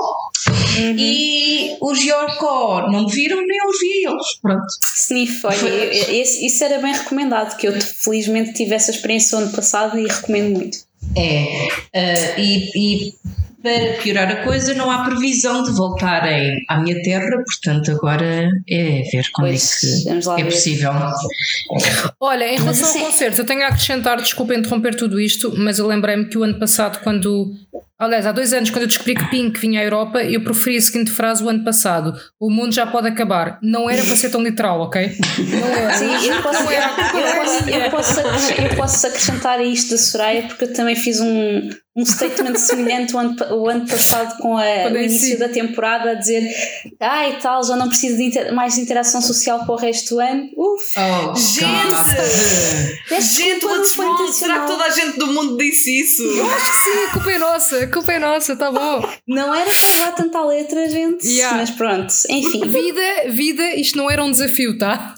e os Yoko não me viram, nem eu vi eles. Pronto. Sniff, olha, isso era bem recomendado, que eu felizmente tive essa experiência o ano passado e recomendo muito. É, ah, e, e para piorar a coisa, não há previsão de voltarem à minha terra, portanto, agora é ver quando Pois, é que é ver. possível. Olha, em relação assim- ao concerto, eu tenho a acrescentar, desculpa interromper tudo isto, mas eu lembrei-me que o ano passado, quando. Aliás, há dois anos, quando eu descobri que Pink vinha à Europa, eu preferi a seguinte frase o ano passado: O mundo já pode acabar. Não era para ser tão literal, ok? Não era. Sim, eu posso, Não era. eu posso, eu posso, acres- eu posso acrescentar a isto da Soraya porque eu também fiz um, um statement semelhante o ano, o ano passado com a, o eu início sim. da temporada a dizer ai e tal, já não preciso de inter- mais de interação social para o resto do ano. Uf, Oh, Gente! Gente, what's wrong? Será que toda a gente do mundo disse isso? Acho que sim, a culpa é nossa, a culpa é nossa, tá bom. Não era para levar tanta letra, gente. Yeah. Mas pronto, enfim. Vida, vida, isto não era um desafio, tá?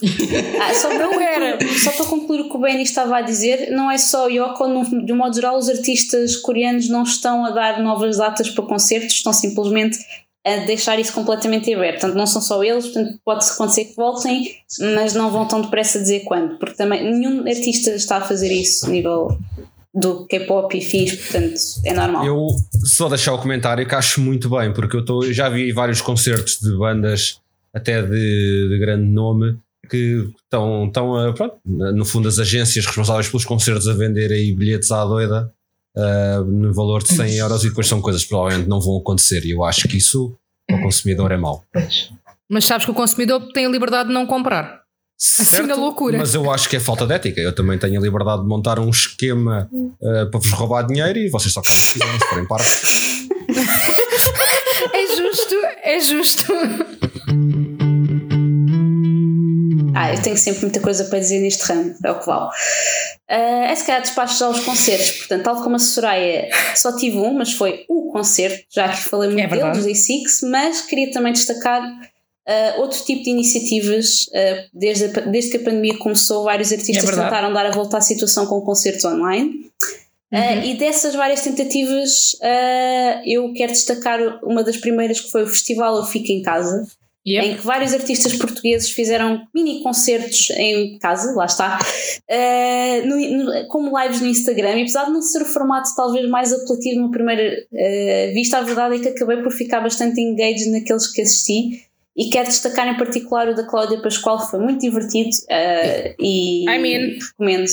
Ah, só, para Não era. concluir, só para concluir o que o Benny estava a dizer, não é só Yoko, no- de um modo geral, os artistas coreanos não estão a dar novas datas para concertos, estão simplesmente a deixar isso completamente aberto. Portanto, não são só eles, portanto, pode acontecer que voltem, mas não vão tão depressa dizer quando, porque também nenhum artista está a fazer isso a nível do K-pop e fins, portanto, é normal. Eu só deixar o comentário que acho muito bem, porque eu tô, já vi vários concertos de bandas até de, de grande nome que estão, estão a, pronto, no fundo as agências responsáveis pelos concertos a vender aí bilhetes à doida ah, no valor de 100 euros e depois são coisas que provavelmente não vão acontecer e eu acho que isso para o consumidor é mau. Mas sabes que o consumidor tem a liberdade de não comprar. Assim na loucura. Mas eu acho que é falta de ética. Eu também tenho a liberdade de montar um esquema ah, para vos roubar dinheiro e vocês só querem se quiserem, se forem parvos. É justo, é justo. Ah, eu tenho sempre muita coisa para dizer neste ramo, é o que vale. Ah, é se calhar despacho já os concertos, portanto, tal como a Soraya, só tive um, mas foi o concerto, já que falei muito É dele, dos A6, mas queria também destacar ah, outro tipo de iniciativas. ah, desde, a desde que a pandemia começou, vários artistas É tentaram dar a volta à situação com concertos online. Uhum. e dessas várias tentativas, ah, eu quero destacar uma das primeiras que foi o festival Eu Fico em Casa, Yep. em que vários artistas portugueses fizeram mini concertos em casa, lá está, eh, no- no- como lives no Instagram. E apesar de não ser o formato talvez mais apelativo numa primeira eh, vista, a verdade é que acabei por ficar bastante engaged naqueles que assisti. E quero destacar em particular o da Cláudia Pascoal, que foi muito divertido eh, e I mean. recomendo.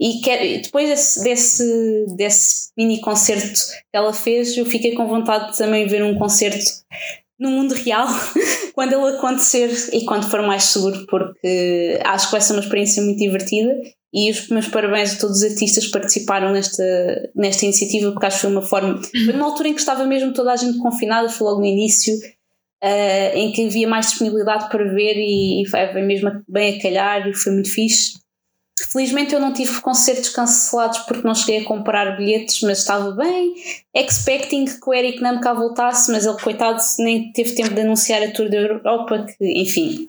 E quero, depois desse, desse, desse mini concerto que ela fez, eu fiquei com vontade de também ver um concerto no mundo real quando ele acontecer e quando for mais seguro, porque acho que vai ser uma experiência muito divertida. E os meus parabéns a todos os artistas que participaram nesta, nesta iniciativa, porque acho que foi uma forma. Foi numa altura em que estava mesmo toda a gente confinada, foi logo no início, eh, em que havia mais disponibilidade para ver e, e foi mesmo bem a calhar e foi muito fixe. Felizmente eu não tive concertos cancelados porque não cheguei a comprar bilhetes, mas estava bem expecting que o Eric Nam cá voltasse, mas ele, coitado, nem teve tempo de anunciar a Tour da Europa, que, enfim,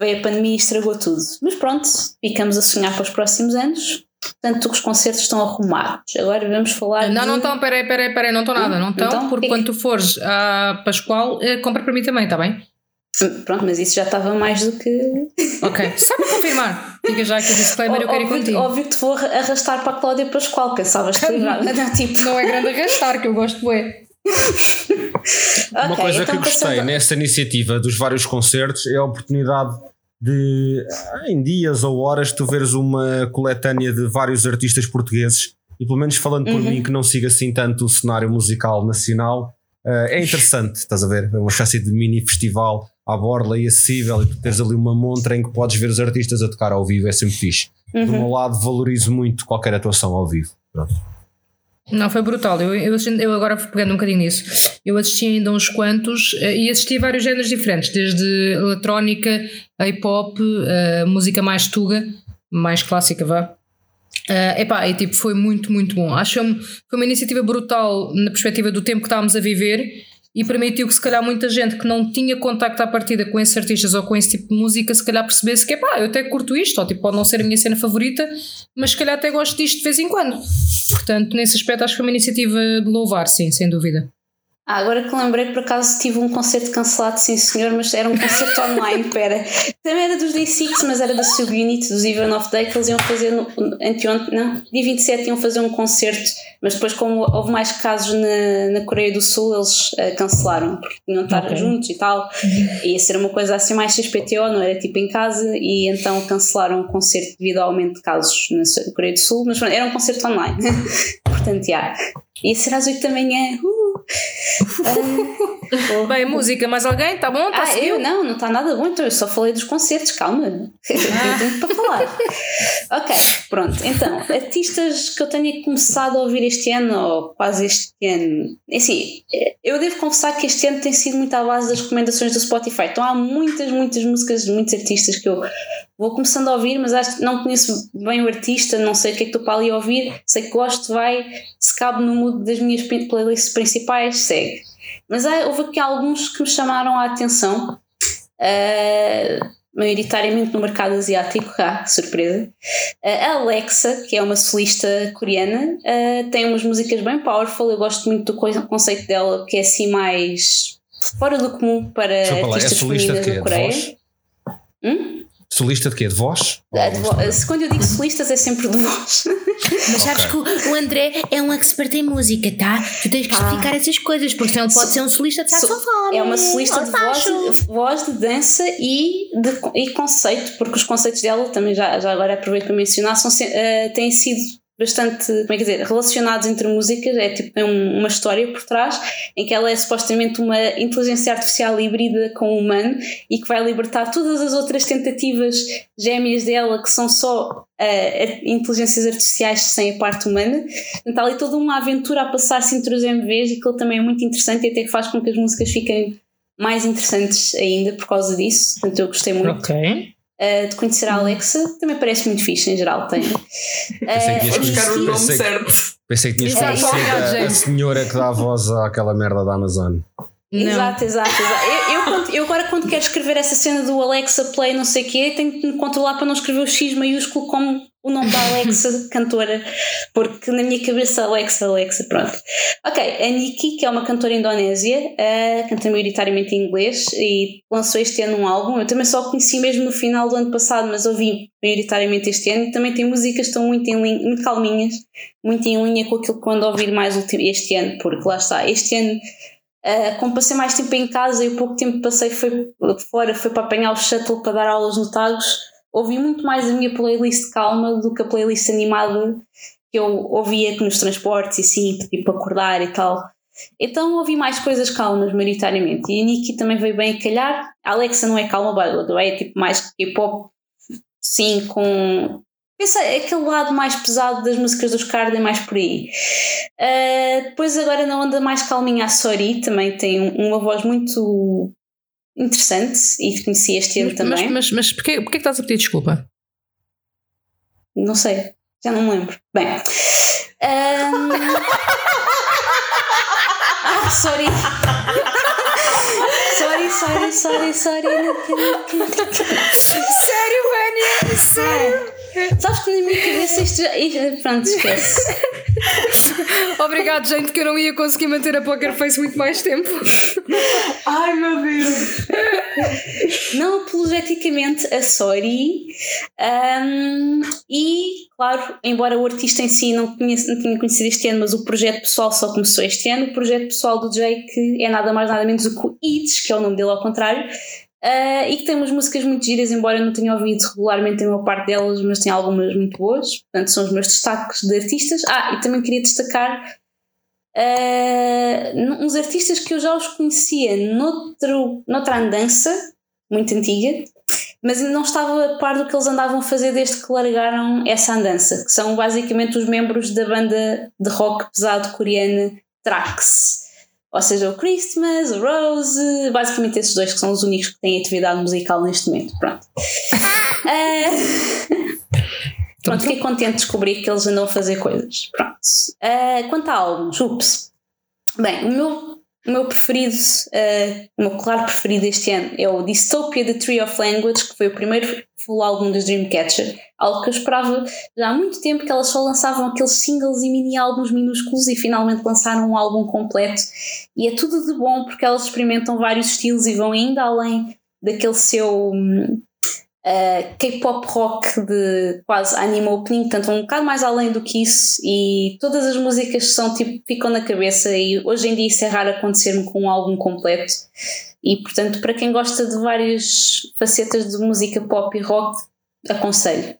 veio a pandemia e estragou tudo. Mas pronto, ficamos a sonhar para os próximos anos. Portanto, os concertos estão arrumados. Agora vamos falar. Não, de... não estão, peraí, peraí, peraí, não estão nada, não estão, Então, porque é que- quando tu fores à Pascoal, eh, compra para mim também, está bem? Pronto, mas isso já estava mais do que. Ok, só para confirmar. Fica já aqui o disclaimer, eu quero ir óbvio, contigo. óbvio que te vou arrastar para a Cláudia Pascoal, pensavas que não, tipo. Não é grande arrastar, que eu gosto de ver. Uma coisa então que eu gostei passando- nessa iniciativa dos vários concertos é a oportunidade de, ah, em dias ou horas, tu veres uma coletânea de vários artistas portugueses e, pelo menos falando por Uhum. mim, que não siga assim tanto o cenário musical nacional, ah, é interessante, estás a ver? É uma espécie de mini festival à borla e acessível e tu tens ali uma montra em que podes ver os artistas a tocar ao vivo, é sempre fixe. Do Uhum. meu lado, valorizo muito qualquer atuação ao vivo. Pronto. Não, foi brutal. Eu, eu, assisti- eu agora pegando um bocadinho nisso. Eu assisti ainda uns quantos eh, e assisti a vários géneros diferentes, desde eletrónica, a hip hop, a música mais tuga, mais clássica, vá. Uh, epá, e tipo, foi muito, muito bom. Acho que foi uma iniciativa brutal na perspectiva do tempo que estávamos a viver e permitiu que se calhar muita gente que não tinha contacto à partida com esses artistas ou com esse tipo de música, se calhar percebesse que epá, eu até curto isto, ou tipo, pode não ser a minha cena favorita, mas se calhar até gosto disto de vez em quando. Portanto, nesse aspecto acho que foi uma iniciativa de louvar, sim, sem dúvida. Ah, agora que lembrei, por acaso tive um concerto cancelado, sim senhor, mas era um concerto online, pera. Também era dos Day6, mas era da Subunit, dos Even of Day, que eles iam fazer no, anteontem, não, dia 27 iam fazer um concerto, mas depois como houve mais casos na, na Coreia do Sul, eles uh, cancelaram, porque tinham de estar Ok. juntos e tal, ia ser uma coisa assim mais XPTO, não era tipo em casa, e então cancelaram o concerto devido ao aumento de casos na Coreia do Sul, mas era um concerto online, portanto, já. Ia ser às 8 da manhã, uh! Ah, Bem, música, mais alguém? Tá bom? Tá ah, eu não, não está nada bom, então eu só falei dos concertos, calma. Eu tenho para falar. ok, pronto. Então, artistas que eu tenha começado a ouvir este ano, ou quase este ano. é Assim, eu devo confessar que este ano tem sido muito à base das recomendações do Spotify. Então há muitas, muitas músicas de muitos artistas que eu vou começando a ouvir, mas acho que não conheço bem o artista, não sei o que é que estou para ali a ouvir, sei que gosto, vai, se cabe no mood das minhas playlists principais, segue. Mas há, houve aqui alguns que me chamaram a atenção, uh, maioritariamente no mercado asiático, ah, surpresa. Uh, a Alexa, que é uma solista coreana, uh, tem umas músicas bem powerful, eu gosto muito do co- conceito dela, que é assim mais fora do comum para é artistas solista de femininas quê? da De Coreia. Hum? Solista de quê? De voz? Ah, se- Quando eu digo solistas é sempre de voz. Mas sabes que o- André é um expert em música, tá? Tu tens que explicar essas coisas, porque senão pode ser um solista de saxofone. É uma solista de voz, voz de dança e, de, e conceito, porque os conceitos dela, também já, já agora aproveito para mencionar, são, eh, têm sido bastante, como é que dizer, relacionados entre músicas, é tipo tem um- uma história por trás, em que ela é supostamente uma inteligência artificial híbrida com o humano e que vai libertar todas as outras tentativas gêmeas dela, que são só eh, inteligências artificiais sem a parte humana. Portanto, há ali toda uma aventura a passar-se entre os MVs e que também é muito interessante e até faz com que as músicas fiquem mais interessantes ainda por causa disso. Portanto, eu gostei muito Ok. Uh, de conhecer a Alexa. Também parece muito fixe em geral. Tem. Pensei que ias Vou buscar o nome certo. Pensei que tinhas conhecido a, a senhora que dá a voz àquela merda da Amazon. Não. Exato, exato, exato. Eu, eu, quando- eu agora, quando quero escrever essa cena do Alexa Play, não sei o quê, tenho que me controlar para não escrever o X maiúsculo como o nome da Alexa, cantora, porque na minha cabeça, Alexa, Alexa, pronto. Ok, a Nikki, que é uma cantora indonésia, uh, canta maioritariamente em inglês e lançou este ano um álbum. Eu também só a conheci mesmo no final do ano passado, mas ouvi maioritariamente este ano e também tem músicas que estão muito, em linha, muito calminhas, muito em linha com aquilo que ando a ouvir mais este ano, porque lá está, este ano. Uh, como passei mais tempo em casa e o pouco tempo que passei foi fora, foi para apanhar o shuttle para dar aulas no ouvi muito mais a minha playlist calma do que a playlist animada que eu ouvia nos transportes e sim, tipo acordar e tal. Então ouvi mais coisas calmas, maioritariamente. E a Nikki também veio bem a calhar. A Alexa não é calma, way, é tipo mais K-pop, sim, com. Pensa, é aquele lado mais pesado das músicas dos Carden, mais por aí. Uh, depois agora não anda mais calminha a Sori, também tem um- uma voz muito interessante e conheci este ano Mas, também. mas, mas porquê, porquê que estás a pedir desculpa? Não sei, já não me lembro. Bem. ahm, Ah, sorry. sorry, sorry, sorry, sorry. Sério, Vânia? Sério? Sabes que na minha cabeça isto já. isto- Pronto, esquece. Obrigado, gente, que eu não ia conseguir manter a Poker Face muito mais tempo. Ai meu Deus! Não apologeticamente a Sori. ahm, e, claro, embora o artista em si não, conheça, não tinha conhecido este ano, mas o projeto pessoal só começou este ano, o projeto pessoal do Jake é nada mais nada menos do que o Eats, que é o nome dele ao contrário. Ah, e que tem umas músicas muito giras, embora eu não tenha ouvido regularmente uma parte delas, mas tem algumas muito boas. Portanto, são os meus destaques de artistas. Ah, e também queria destacar uh, uns artistas que eu já os conhecia noutro, noutra andança, muito antiga, mas ainda não estava a par do que eles andavam a fazer desde que largaram essa andança, que são basicamente os membros da banda de rock pesado coreana Trax. Ou seja, o Christmas, o Rose, basicamente esses dois que são os únicos que têm atividade musical neste momento. Pronto. Uh, Pronto, fiquei contente de descobrir que eles andam a fazer coisas. Pronto. Uh, quanto a álbuns, ups. Bem, o meu o meu preferido, uh, o meu claro preferido este ano é o Dystopia The Tree of Language, que foi o primeiro full álbum dos Dreamcatcher. Algo que eu esperava já há muito tempo, que elas só lançavam aqueles singles e mini álbuns minúsculos e finalmente lançaram um álbum completo. E é tudo de bom porque elas experimentam vários estilos e vão ainda além daquele seu. hum, uh, K-pop rock de quase anime opening, portanto um bocado mais além do que isso e todas as músicas são tipo, ficam na cabeça e hoje em dia isso é raro acontecer-me com um álbum completo. E portanto para quem gosta de várias facetas de música pop e rock aconselho.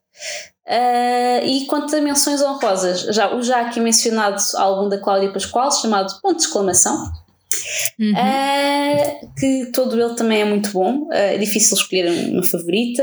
Uh, e quanto a menções honrosas, já, o já aqui mencionado álbum da Cláudia Pascoal chamado Ponto de Exclamação, Uhum. Uh, que todo ele também é muito bom. Uh, é difícil escolher uma favorita.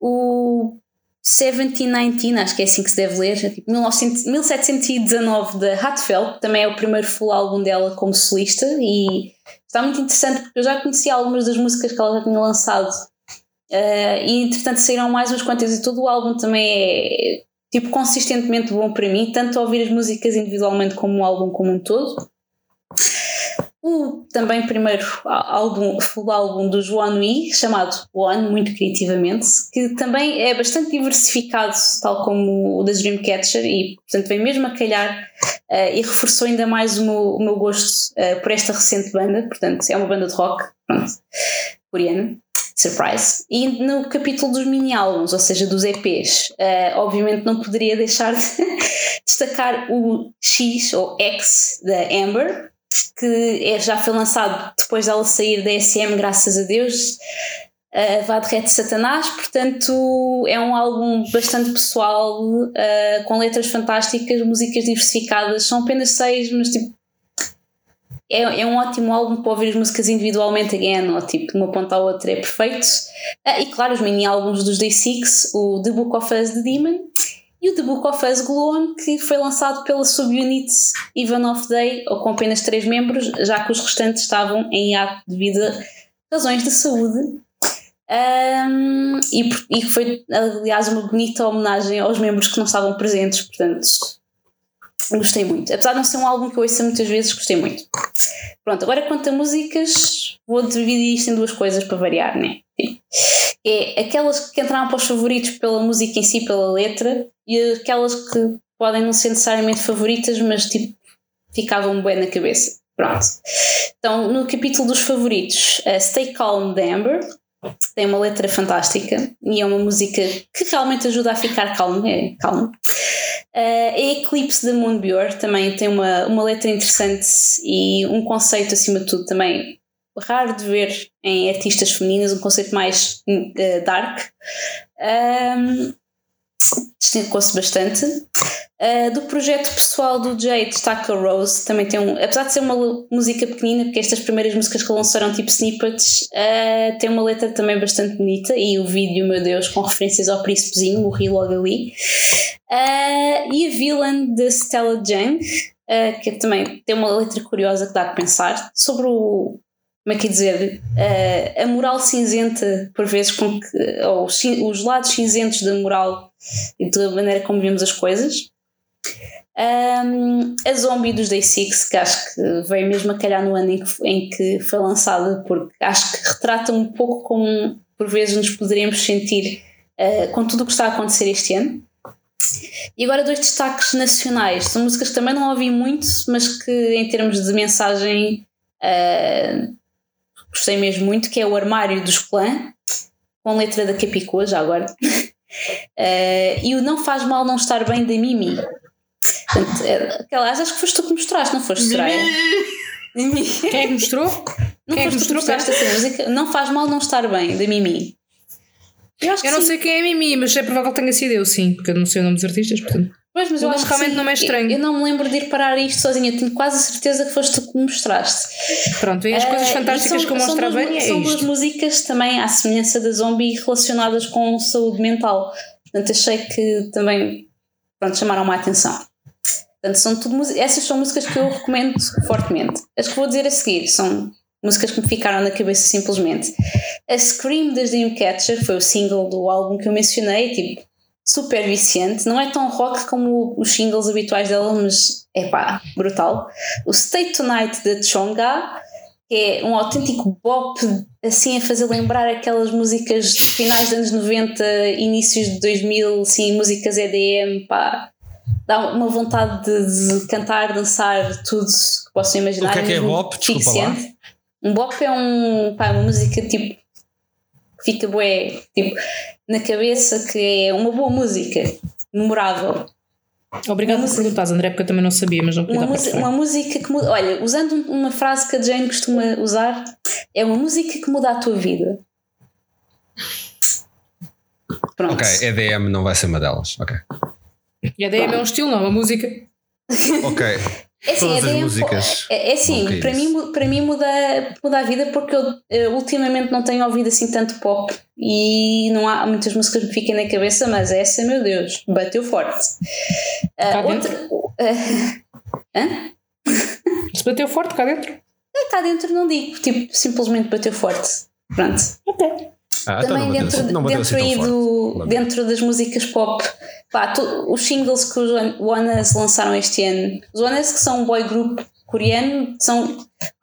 O 1719, acho que é assim que se deve ler, é tipo 1900, 1719 da Hatfeld, também é o primeiro full álbum dela como solista e está muito interessante porque eu já conhecia algumas das músicas que ela já tinha lançado uh, e entretanto saíram mais umas quantas e todo o álbum também é tipo consistentemente bom para mim, tanto ouvir as músicas individualmente como o álbum como um todo. O também primeiro álbum, full álbum do João Nui, chamado One, muito criativamente, que também é bastante diversificado, tal como o das Dreamcatcher, e portanto vem mesmo a calhar uh, e reforçou ainda mais o meu, o meu gosto uh, por esta recente banda. Portanto, é uma banda de rock, pronto, coreana. Surprise. E no capítulo dos mini álbuns, ou seja, dos EPs, uh, obviamente não poderia deixar de destacar o X ou X da Amber, que é, já foi lançado depois dela sair da SM, graças a Deus. Uh, Vá de de Satanás, portanto é um álbum bastante pessoal, uh, com letras fantásticas, músicas diversificadas, são apenas seis, mas tipo é, é um ótimo álbum para ouvir as músicas individualmente again, ou tipo de uma ponta à outra é perfeito. Uh, e claro, os mini álbuns dos Day Six, o The Book of Us the Demon e o The Book of Us Gloon, que foi lançado pela subunit Even of Day, ou com apenas três membros, já que os restantes estavam em hiato devido a razões de saúde. Um, e, e foi, aliás, uma bonita homenagem aos membros que não estavam presentes, portanto, gostei muito. Apesar de não ser um álbum que eu ouço muitas vezes, gostei muito. Pronto, agora quanto a músicas, vou dividir isto em duas coisas para variar, né? É aquelas que entraram para os favoritos pela música em si, pela letra, e aquelas que podem não ser necessariamente favoritas, mas tipo, ficavam bem na cabeça. Pronto. Então, no capítulo dos favoritos, uh, Stay Calm de Amber tem uma letra fantástica e é uma música que realmente ajuda a ficar calmo. É calmo. Uh, a Eclipse de Moonbior também tem uma, uma letra interessante e um conceito, acima de tudo, também raro de ver em artistas femininas, um conceito mais uh, dark. Um, Destacou-se bastante. Uh, do projeto pessoal do Jay destaca Rose, também tem um, apesar de ser uma música pequenina, porque estas primeiras músicas que lançaram tipo snippets, uh, tem uma letra também bastante bonita e o vídeo, meu Deus, com referências ao príncipezinho, morri logo ali. Uh, e a Villain de Stella Jung, que também tem uma letra curiosa que dá a pensar sobre o, como é que dizer, a moral cinzenta, por vezes, com que, ou os lados cinzentos da moral e da maneira como vemos as coisas. Um, a Zombie dos Day Six, que acho que veio mesmo a calhar no ano em que, em que foi lançada, porque acho que retrata um pouco como por vezes nos poderíamos sentir uh, com tudo o que está a acontecer este ano. E agora dois destaques nacionais, são músicas que também não ouvi muito, mas que em termos de mensagem uh, gostei mesmo muito, que é o Armário dos Clã, com letra da Capicua, já agora. Uh, e o Não Faz Mal Não Estar Bem da Mimi. Portanto, é, aliás, acho que foste tu que mostraste, não foste, Soraya? Mimi. Quem é que mostrou? Não Quem é que foste tu que mostrou? mostraste essa música? Não Faz Mal Não Estar Bem, da Mimi. Eu Eu não sim. sei quem é a Mimi, mas é provável que tenha sido eu, sim, porque eu não sei o nome dos artistas, portanto. Pois, mas eu o acho que realmente não é estranho. Eu, eu não me lembro de ir parar isto sozinha, tenho quase a certeza que foste tu que me mostraste. Pronto, e as coisas Eh, fantásticas e que eu são- mostro são duas, é São duas músicas também, à semelhança da Zombie, relacionadas com saúde mental. Portanto, achei que também pronto, chamaram-me a atenção. Portanto, são tudo essas são músicas que eu recomendo fortemente. As que vou dizer a seguir são músicas que me ficaram na cabeça simplesmente. A Scream das Dreamcatcher foi o single do álbum que eu mencionei, tipo, super viciante. Não é tão rock como os singles habituais dela, mas é pá, brutal. O State Tonight da Chonga que é um autêntico bop, assim a fazer lembrar aquelas músicas de finais dos anos 90, inícios de 2000, assim, músicas EDM, pá. Dá uma vontade de, de cantar, dançar, tudo que possam imaginar. O que é que é bop? Desculpa lá. Um bop é um, pá, uma música tipo fica bué, tipo, na cabeça, que é uma boa música, memorável. Obrigada por perguntares, André, porque eu também não sabia, mas não Uma, música, uma música que muda. Olha, usando um- uma frase que a Jane costuma usar, é uma música que muda a tua vida. Pronto. Ok, EDM não vai ser uma delas. Ok. E a DM é um estilo, não, é uma música. Ok. É assim, Todas as músicas. É, é assim, Ok, para, mim, para mim muda, muda a vida porque eu eh, ultimamente não tenho ouvido assim tanto pop e não há muitas músicas que me fiquem na cabeça, mas essa, meu Deus, bateu forte. Ah, Cá outra, ah, Se bateu forte cá dentro. cá dentro não digo, tipo, simplesmente bateu forte. Pronto. Ah, então Também bateu, dentro, bateu dentro, assim aí tão do, forte. dentro das músicas pop, pá, tu- os singles que os Ones lançaram este ano, os Ones que são um boy group coreano, são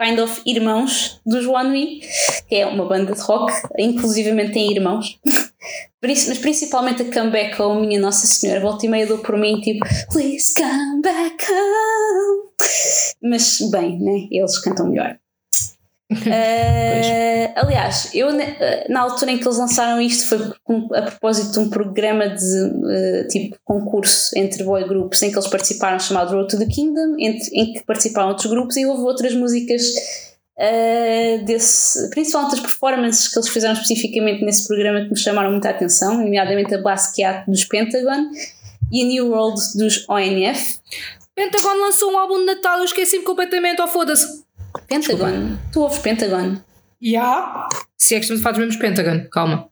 kind of irmãos dos One que é uma banda de rock, inclusivamente tem irmãos. Mas principalmente a Comeback Home, minha Nossa Senhora, volta e meia dou por mim, tipo, please come back home. Mas, bem, né? Eles cantam melhor. Eh, aliás, eu na, eh, na altura em que eles lançaram isto foi a propósito de um programa de eh, tipo concurso entre boy groups em que eles participaram chamado Road to the Kingdom, entre- em que participaram outros grupos e houve outras músicas eh, desse, principalmente as performances que eles fizeram especificamente nesse programa que me chamaram muita atenção, nomeadamente a Basquiat dos Pentagon e a New World dos ONF. Pentagon lançou um álbum de Natal, eu esqueci-me completamente, oh foda-se. Pentagon, tu ouves Pentagon? Ya. Se é que estamos a falar dos mesmos Pentagon, calma.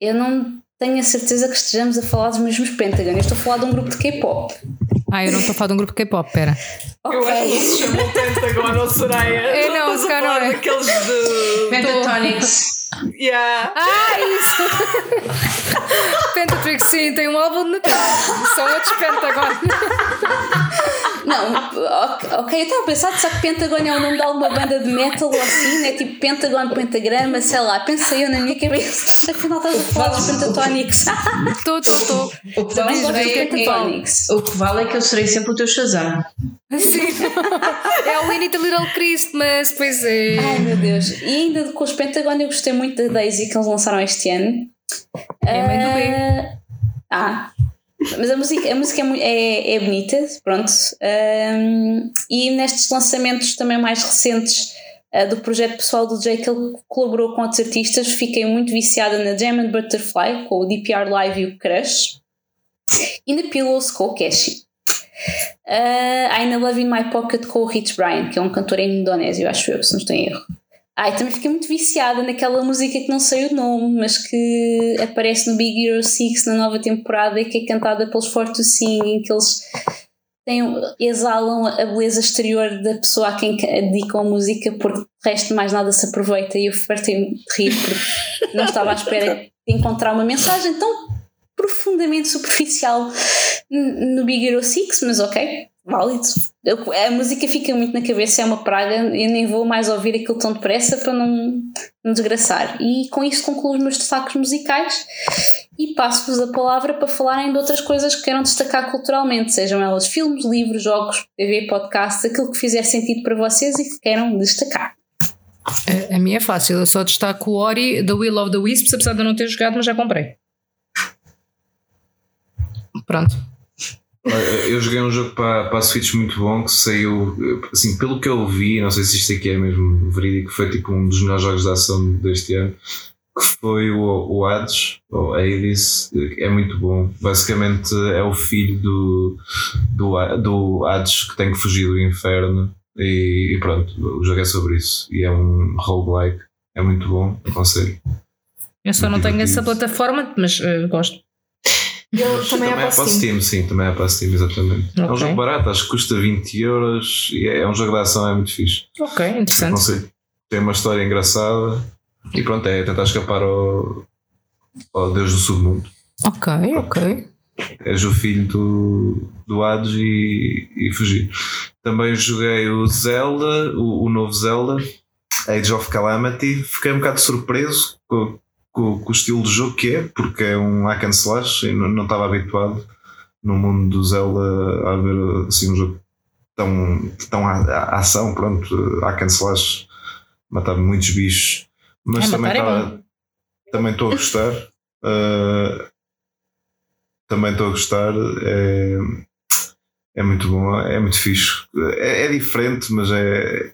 Eu não tenho a certeza que estejamos a falar dos mesmos Pentagon. Eu estou a falar de um grupo de K-pop. Ah, eu não estou a falar de um grupo K-pop, pera. Eu acho que Ok. se chamam Pentagon ou Soraya. É, não, falar não é. daqueles de. Pentatonics. Yeah. Ah, isso! Pentatrix, sim, tem um álbum de Natal. São outros Pentagon. Não, ok, eu estava a pensar só que Pentagon é o nome de alguma banda de metal ou assim, né? Tipo Pentagon, Pentagrama, sei lá. Pensei eu na minha cabeça. Afinal, estás a falar dos Pentatonics. Estou, estou, estou. O que vale é, é, Pentatonics. o que vale é que eu serei sempre o teu Shazam. Sim. É o Need a Little Christmas, pois é. Ai meu Deus. E ainda com os Pentagon eu gostei muito da Daisy que eles lançaram este ano. É mãe do B. Ah. Mas a música, a música é, é, é bonita, pronto. Ahm, e nestes lançamentos também mais recentes ah, do projeto pessoal do Jay, que ele colaborou com outros artistas, fiquei muito viciada na Jam and Butterfly, com o DPR Live e o Crush, e na Pillows com o Cashy. Uh, I Love in My Pocket com o Rich Brian, que é um cantor em Indonésia, eu acho eu, se não estou em erro. Ai, também fiquei muito viciada naquela música que não sei o nome, mas que aparece no Big Hero 6 na nova temporada e que é cantada pelos For to Sing, em que eles têm, exalam a beleza exterior da pessoa a quem ca- dedicam a música, porque de resto mais nada se aproveita. E eu fartei-me de rir, porque não estava à espera de encontrar uma mensagem tão profundamente superficial no Big Hero 6, mas ok, válido. Eu- A música fica muito na cabeça, é uma praga, eu nem vou mais ouvir aquilo tão depressa para não, não desgraçar. E com isto concluo os meus destaques musicais e passo-vos a palavra para falarem de outras coisas que queiram destacar culturalmente, sejam elas filmes, livros, jogos, TV, podcasts, aquilo que fizer sentido para vocês e que queiram destacar. A, a minha é fácil, eu só destaco o Ori The Will of the Wisps, apesar de eu não ter jogado, mas já comprei. Pronto. Eu joguei um jogo para, para a Switch muito bom que saiu, assim, pelo que eu vi, não sei se isto aqui é mesmo verídico, foi tipo um dos melhores jogos de ação deste ano, que foi o, o Hades, ou Hades, é muito bom. Basicamente é o filho do, do, do Hades que tem que fugir do inferno e, e pronto, o jogo é sobre isso. E é um roguelike, é muito bom, aconselho. Eu só não tenho essa plataforma, mas eh, gosto. Ele também é para Steam. Steam, sim, também é para Steam, exatamente. É um jogo barato, acho que custa 20 euros e é, é um jogo de ação, é muito fixe. Ok, Não interessante. sei. Tem uma história engraçada e pronto, é tentar escapar ao, ao Deus do submundo. Ok, ok. És o filho do, do Hades e, e fugir. Também joguei o Zelda, o, o novo Zelda, Age of Calamity, fiquei um bocado surpreso com, com- com o estilo de jogo que é, porque é um hack and slash e não, não estava habituado no mundo do Zelda a ver assim um jogo tão, tão a, a- ação, pronto, hack and slash, matar muitos bichos. Mas É, também matar é estava- também estou a gostar. Uh, também estou a gostar. É, é muito bom, é muito fixe. É, é diferente, mas é.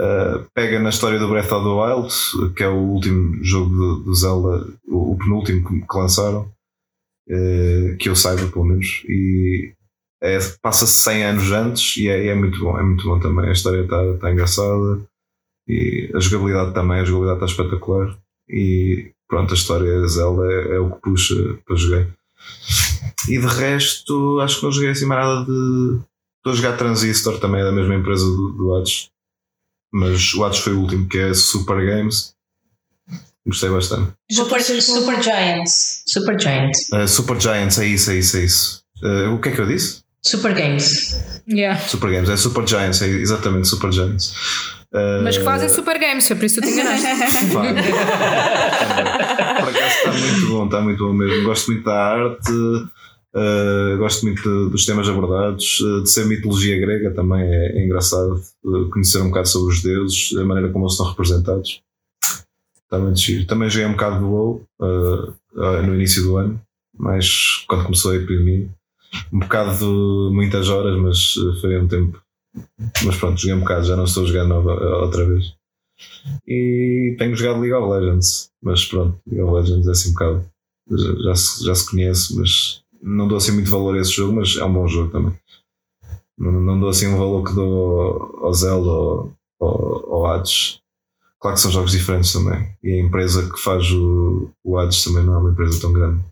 Uh, pega na história do Breath of the Wild, que é o último jogo do, Zelda, o, o penúltimo que, lançaram, uh, que eu saiba pelo menos, e é, passa-se 100 anos antes e é, é muito bom, é muito bom também. A história está tá engraçada e a jogabilidade também, a jogabilidade está espetacular. E pronto, a história da Zelda é, é o que puxa para jogar. E de resto, acho que não joguei assim mais nada de. Estou a jogar Transistor também, é da mesma empresa do, do Hades. Mas o Hades foi o último, que é Super Games. Gostei bastante. Super, Super Giants. Super Giants. Uh, Super Giants, é isso, é isso, é isso. Uh, o que é que eu disse? Super Games. Yeah. Super Games, é Super Giants, é exatamente Super Giants. Uh, Mas que fazem super games, foi por isso que tu te enganaste. Por acaso está muito bom, está muito bom mesmo. Gosto muito da arte, uh, gosto muito de- dos temas abordados, uh, de ser mitologia grega também é, é engraçado. uh, conhecer um bocado sobre os deuses, a maneira como eles estão representados. Giro. Também joguei um bocado do WoW no início do ano, mas quando começou a epidemia. Um bocado de muitas horas, mas foi um tempo. Mas pronto, joguei um bocado, já não estou nova, outra vez. E tenho jogado League of Legends, mas pronto, League of Legends é assim um bocado. Já, já se, já se conhece, mas não dou assim muito valor a esse jogo, mas é um bom jogo também. Não, não dou assim um valor que dou ao Zelda ou ao, ao Hades. Claro que são jogos diferentes também. E a empresa que faz o, o Hades também não é uma empresa tão grande.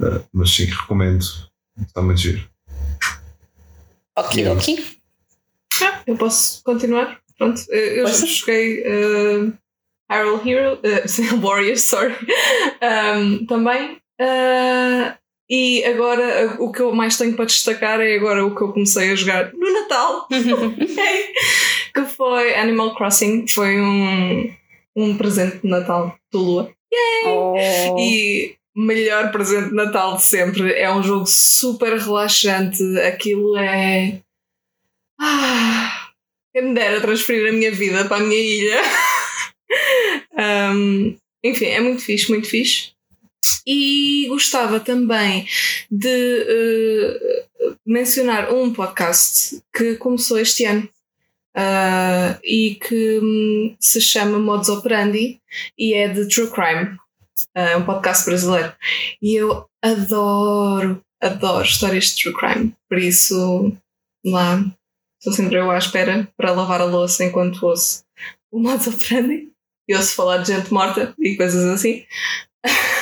Eh, mas sim, recomendo. Está muito giro. Ok, ok. Ah, eu posso continuar? Pronto, eu Força. joguei uh, Hyrule Hero, uh, Warriors, sorry, um, também. Uh, e agora o que eu mais tenho para destacar é agora o que eu comecei a jogar no Natal, que foi Animal Crossing, foi um, um presente de Natal do Lua. Oh. E melhor presente de Natal de sempre. É um jogo super relaxante. Aquilo é. Ah, quem me dera transferir a minha vida para a minha ilha. Um, enfim, é muito fixe, muito fixe. E gostava também de eh, mencionar um podcast que começou este ano. ah, e que hum, se chama Modus Operandi e é de True Crime. É um podcast brasileiro. E eu adoro, adoro histórias de True Crime. Por isso, lá, estou sempre eu à espera para lavar a louça enquanto ouço o Modus Operandi. E ouço falar de gente morta e coisas assim.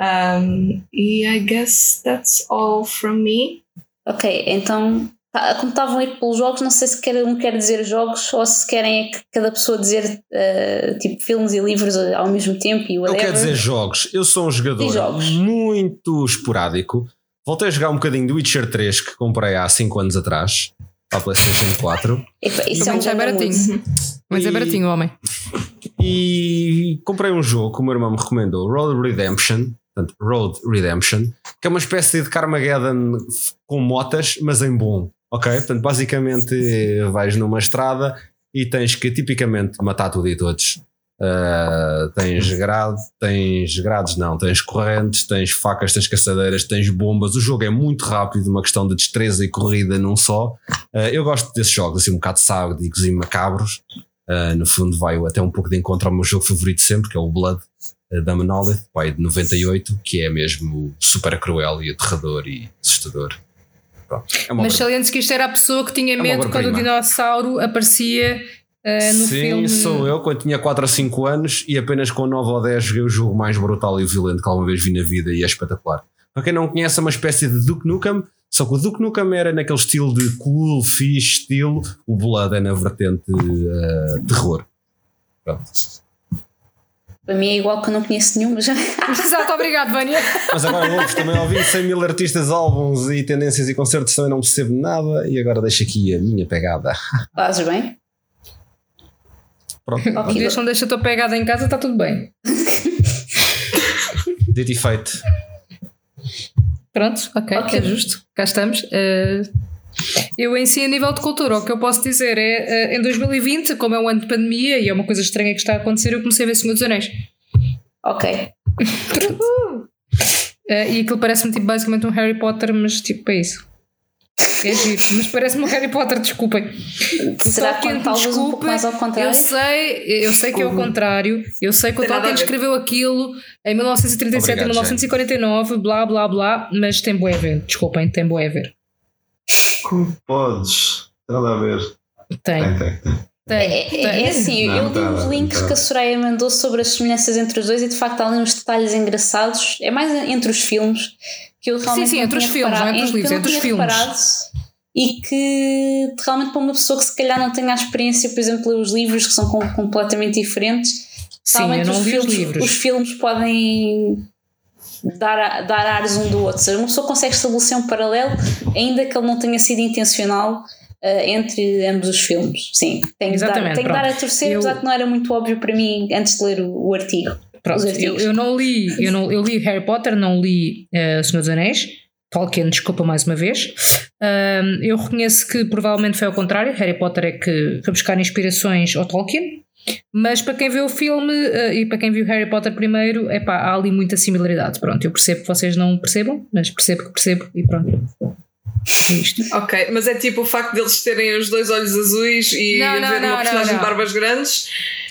Um, e I guess that's all from me. Ok, então, tá, como estavam a ir pelos jogos, não sei se cada um quer dizer jogos ou se querem é que cada pessoa dizer eh, tipo filmes e livros ao mesmo tempo e Eu whatever. quero dizer jogos. Eu sou um jogador muito esporádico. Voltei a jogar um bocadinho do Witcher 3 que comprei há 5 anos atrás. Para a PlayStation 4. Epa, isso é um Mas é baratinho. Mas é E- baratinho, homem. E comprei um jogo que o meu irmão me recomendou, Road Redemption. Portanto, Road Redemption, que é uma espécie de Carmageddon com motas, mas em bom. Ok? Portanto, basicamente vais numa estrada e tens que tipicamente matar tudo e todos. Uh, tens grade, tens grades, não, tens correntes, tens facas, tens caçadeiras, tens bombas. O jogo é muito rápido, uma questão de destreza e corrida num só. Uh, eu gosto desses jogos, assim, um bocado sádicos e macabros. Uh, no fundo, vai até um pouco de encontro ao meu jogo favorito sempre, que é o Blood uh, da Monolith, pai de 98, que é mesmo super cruel e aterrador e assustador. Pronto, é Mas que isto era a pessoa que tinha uma medo quando o dinossauro aparecia no Sim, filme. sou eu, quando tinha 4 ou 5 anos e apenas com 9 ou 10 joguei o jogo mais brutal e violento que alguma vez vi na vida e é espetacular. Para quem não conhece, é uma espécie de Duke Nukem, só que o Duke Nukem era naquele estilo de cool, fixe estilo, o Blood é na vertente eh, terror. Pronto. Para mim é igual que eu não conheço nenhum, mas já Exato, obrigado, Vânia. Mas agora vou-vos também ouvir 100 mil artistas, álbuns e tendências e concertos, também não percebo nada e agora deixo aqui a minha pegada. fazes bem. Pronto, Ok. Desde não deixa a tua pegada em casa, está tudo bem. dito e feito. Pronto, ok, Ok. é justo. Cá estamos. Eh, eu em si, a nível de cultura, o que eu posso dizer é, eh, em 2020, como é um ano de pandemia e é uma coisa estranha que está a acontecer, eu comecei a ver Senhor dos Anéis. Ok. Eh, e aquilo parece-me tipo, basicamente um Harry Potter, mas tipo, é isso. É giro, mas parece-me um Harry Potter, desculpem. Será Tolkien, que talvez um pouco mais ao contrário? Eu sei, eu sei que é o contrário. Eu sei que o Tolkien escreveu aquilo em 1937 e Obrigado, 1949, blá blá blá, mas tem boé a ver. Desculpem, tem boé a ver. Como podes? Nada a ver. Tem, Tem, tem, tem. tem. É, é, é assim, Não, eu não li tá, uns não links tá. que a Soraya mandou sobre as semelhanças entre os dois e de facto há ali uns detalhes engraçados. É mais entre os filmes que eu realmente sim, não entre os filmes, não é entre os livros, eu entre os filmes. E que realmente para uma pessoa que se calhar não tenha a experiência, por exemplo, os livros que são com- completamente diferentes, Sim, realmente eu não os, li os filmes, livros. os filmes podem dar, dar ares um do outro. Ou seja, uma pessoa consegue estabelecer um paralelo, ainda que ele não tenha sido intencional. eh, entre ambos os filmes, sim, tenho, que dar, tenho dar a torcer, Eu- apesar que não era muito óbvio para mim antes de ler o, o artigo. Pronto, eu, eu não li, eu, não, eu li Harry Potter, não li uh, Senhor dos Anéis. Tolkien, desculpa mais uma vez. Ahm, eu reconheço que provavelmente foi ao contrário. Harry Potter é que foi buscar inspirações ao Tolkien. Mas para quem vê o filme eh, e para quem viu Harry Potter primeiro, epá, há ali muita similaridade. Pronto, eu percebo que vocês não percebam, mas percebo que percebo e pronto. É isto. Ok, mas é tipo o facto deles terem os dois olhos azuis e Não, não, uma personagem de barbas grandes.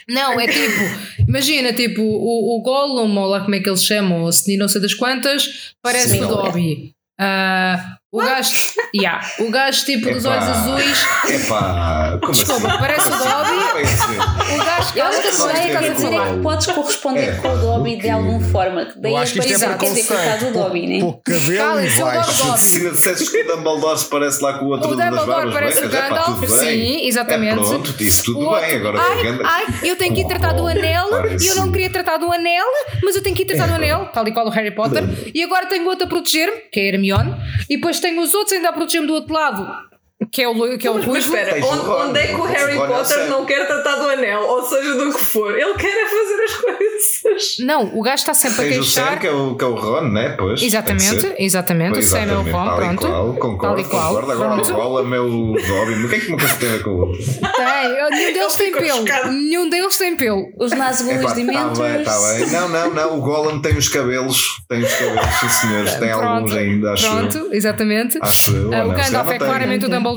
Não, é tipo, imagina, tipo, o, o Gollum, ou lá como é que eles chamam, o Sni não sei das quantas, parece Sim. o Dobby. Ah, o gajo, yeah, o gajo tipo dos Epá. olhos azuis, Epá, como Desculpa, assim? parece o Como assim? Dobby. Dizer. o gajo Eu acho que a Mas Soraya tem está a dizer é que podes corresponder É, com o Dobby o de alguma forma. que Daí Eu a acho que isto é preconceito. Dobby, né? Pouco cabelo Cala, e é o baixo. Dobby. Se dissesses que o Dumbledore se parece lá com o outro O das Dumbledore barbas parece o Gandalf, tudo bem. sim, exatamente. É, pronto, isso tudo O outro, bem. Agora ai, o eu tenho que ir tratar do anel, Parece- eu não queria tratar do anel, mas eu tenho que ir tratar do É. anel, tal e qual o Harry Potter, e agora tenho outro a proteger-me, que é a Hermione, e depois tenho os outros ainda a proteger-me do outro lado, que é o, que é o Mas Ruivo. espera, Tens o onde, Ron, onde é que o Harry Potter não quer tratar do anel? Ou seja, do que for. Ele quer é fazer as coisas. Não, o gajo está sempre a Tens o Sam, queixar. que é o, que é o Ron, né? Pois, Exatamente, exatamente, o Sam é o Ron, tal pronto. qual, concordo, Tal e qual, concordo. Agora pronto. o Gollum é o Dobby. O que é que uma coisa tem a ver com o outro? Tem, nenhum deles tem pelo, nenhum deles tem pelo. Os Nazgûl Epá, os tá bem, tá bem. Não, não, não. O Gollum tem os cabelos. Tem os cabelos, sim senhores. Tem alguns ainda, acho eu. Pronto, exatamente. Acho eu. Ah, o Gandalf é claramente o Dumbledore,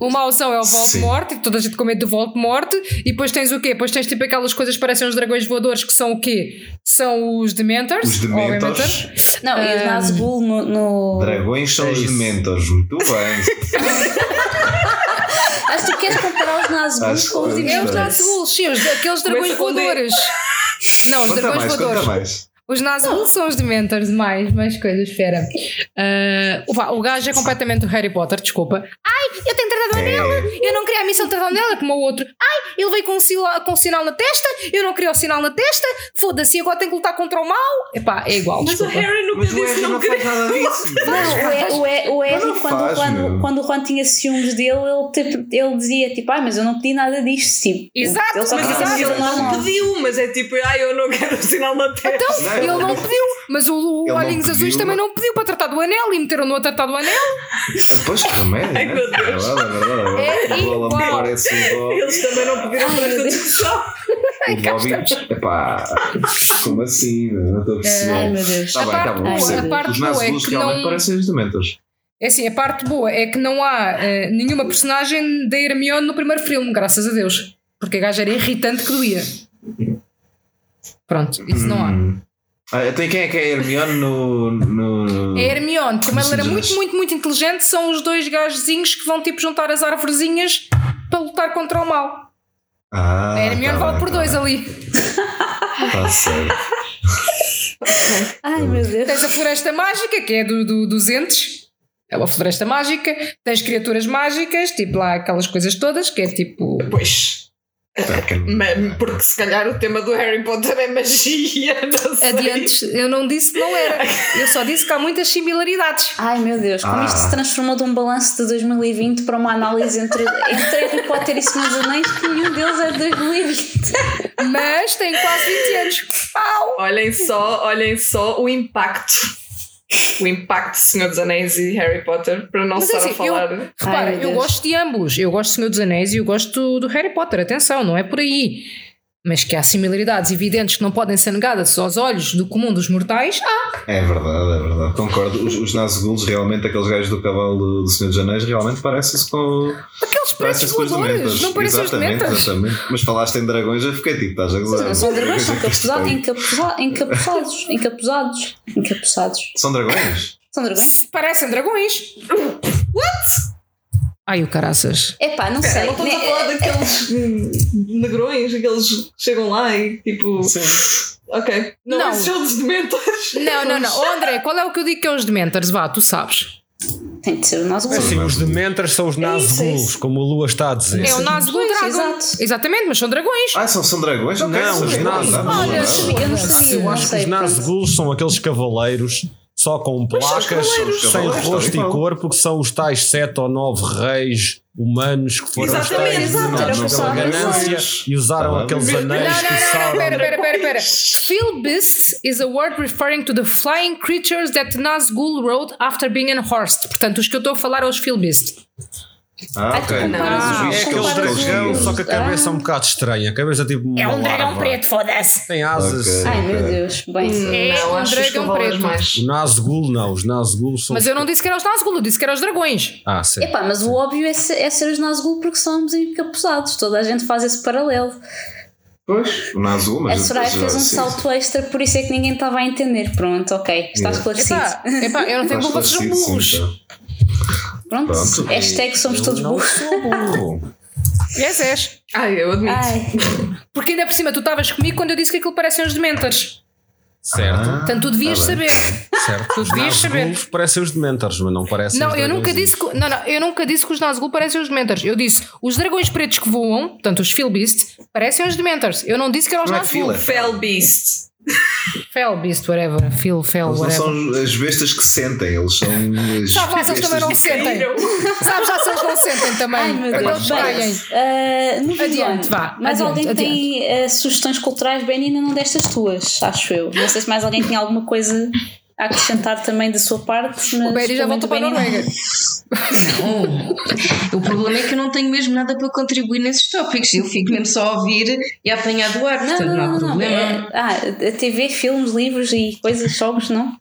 o mauzão é o Sim. Voldemort, e toda a gente com medo do Voldemort, e depois tens o quê? Depois tens tipo aquelas coisas que parecem os dragões voadores, que são o quê? São os Dementors, Os Dementors. obviamente. Não, e os Nazgûl no. no... Dragões são É os. Dementors. Muito bem. Mas tu queres comparar os Nazgûl Acho com os que- É os Dementors? Nazgûl, sim, os, aqueles dragões voadores. Não, os Conta dragões mais, voadores. Os Nazgûl são os Dementors, mais, mais coisas, espera. Vá, o gajo é completamente o Harry Potter, desculpa. Ai, eu tenho tratado o anel, eu não queria a missão de o é como o outro. Ai, ele veio com um, sila- com um sinal na testa, eu não queria o sinal na testa, foda-se, agora tenho que lutar contra o mal. Epá, é igual, Mas o desculpa. Harry nunca Mas o disse Harry não não faz nada disso. Não, o, E- o, E- o Harry, não quando, faz, quando, quando o Ron tinha ciúmes dele, ele, tipo, ele dizia tipo, ah, mas eu não pedi nada disto. Tipo, Exato, ele só mas Ele não pediu, mas é tipo, ai, eu não quero o sinal na testa. Então, ele não pediu, mas o, o Olhinhos Azuis também não pediu para tratar do anel e meteram-no a tratar do anel. Pois que remédio. Ai, né? meu Deus. É verdade, é verdade. É Gollum igual. parece o Dobby. Eles também não pediram para esta discussão. O Dobby. Epá, como assim? Não estou a perceber. Ai meu Deus. Tá A bem, parte tá bom. percebo. parte Os boa é realmente não- parecem os Dementors. É assim, a parte boa é que não há eh, nenhuma personagem da Hermione no primeiro filme, graças a Deus. Porque a gaja era irritante que doía. Pronto, isso não há. Hum. Ah, então quem é que é a Hermione no. no... A Hermione, como ela era muito, muito, muito inteligente, são os dois gajozinhos que vão tipo juntar as árvorezinhas para lutar contra o mal. Ah, a Hermione tá vale bem, por tá dois bem. ali. Tá certo. Ai meu Deus. Tens a floresta mágica, que é do, do, dos entes. É uma floresta mágica. Tens criaturas mágicas, tipo lá aquelas coisas todas, que é tipo. Pois. Porque se calhar o tema do Harry Potter é magia. Não sei. Adiantes, eu não disse que não era. Eu só disse que há muitas similaridades. Ai meu Deus, como isto Ah. se transformou de um balanço de 2020 para uma análise entre, entre Harry Potter e Senhor dos Anéis que nenhum deles é de 2020. Mas tem quase 20 anos. Au! Olhem só, olhem só o impacto. O impacto de Senhor dos Anéis e Harry Potter, para não Mas é estar a assim, eu- falar. Repara, Ai, eu Deus. gosto de ambos. Eu gosto de Senhor dos Anéis e eu gosto do Harry Potter. Atenção, não é por aí. Mas que há similaridades evidentes que não podem ser negadas aos olhos do comum dos mortais. Ah, É verdade, é verdade. Concordo. Os, os Nazguls, realmente, aqueles gajos do cavalo do, Senhor dos Anéis, realmente parecem-se com. aqueles Parecem-se com os voadores. dementas. Não parecem os exatamente, dementas. exatamente. Mas falaste em dragões, eu fiquei tipo, estás a gozar. Não são dragões, são encapuzados, encapuzados, encapuzados, encapuzados. São dragões? São dragões? Parecem dragões. What? Ai, o caraças. Epá, não sei. Não estamos a falar daqueles negrões, aqueles que chegam lá e tipo. Sim. Ok. Não, Não. são os dementores. Não, não, não. Oh, André, qual é o que eu digo que é os dementors? Vá, tu sabes. Tem de ser o nosso É assim, os Dementors são os isso, é isso. como a Lua está a dizer. É o Nazgûl Pois, Dragon. exato. Exatamente, mas são dragões. Ah, são, são dragões? Não, os não, não, não, Olha. Eu não sabia, eu não acho que os. Nazguls são aqueles cavaleiros só com placas, sem rosto e corpo, que são os tais sete ou nove reis humanos que foram Exatamente, exato, pela ganância e usaram Tá aqueles anéis que Sauron... pera, pera, pera, pera. Philbist is a word referring to the flying creatures that Nazgûl wrote after being unhorsed. Portanto, os que eu estou a falar é os Philbist. Ah, ok. tu comparas Os os- É aquele dragão, os- só que a cabeça é Ah. um bocado estranha. A cabeça é tipo É um dragão larva. preto, foda-se. Tem asas. Ok. Ai meu Deus, bem. É não, um os dragão preto. mais. O Nazgûl não, os Nazgûl são... Mas eu não disse que eram os Nazgûl, eu disse que eram os dragões. Ah, sim. Epá, mas o óbvio é ser, é ser os Nazgûl porque somos encapuzados. Toda a gente faz esse paralelo. Pois, o Nazgûl, A mas. Soraya mas- fez um sim, salto extra, por isso é que ninguém estava a entender. Pronto, ok, está Yeah. esclarecido. Epá, epá, eu não tenho como vocês são sim, burros. Pronto, Pronto. hashtag somos todos não burros. sou burro. És, és. Ai, eu admito. Ai, Porque ainda por cima tu estavas comigo quando eu disse que aquilo parecem os Dementors. Certo, Ah, Portanto, tu devias tá saber. certo. Tu Os devias saber. Nazgûl parecem os Dementors, mas não parecem Não, os eu nunca disse que, não, não, eu nunca disse que os Nazgûl parecem os Dementors. Eu disse os dragões pretos que voam, portanto os Philbeast, parecem os Dementors. Eu não disse que eram os é Nazgûl. Fell Beast. Whatever. Phil, Fel, Eles não são as bestas que sentem, eles são. as Sabe lá se eles também não sentem. Sabes lá se eles não sentem também. ai meu quando Deus. eles caem. Bem, uh, no Adiante, vá, Mais adiante, alguém tem uh, sugestões culturais, bem, ainda não destas tuas, acho eu. Não sei se mais alguém tem alguma coisa a acrescentar também da sua parte. Mas O Berry já voltou para a o Benny não. Noruega. Não. O problema é que eu não tenho mesmo nada para contribuir nesses tópicos. Eu fico mesmo só a ouvir e a apanhar do ar, Não, portanto não, não, há não, problema. É, ah, a TV, filmes, livros e coisas, jogos, não?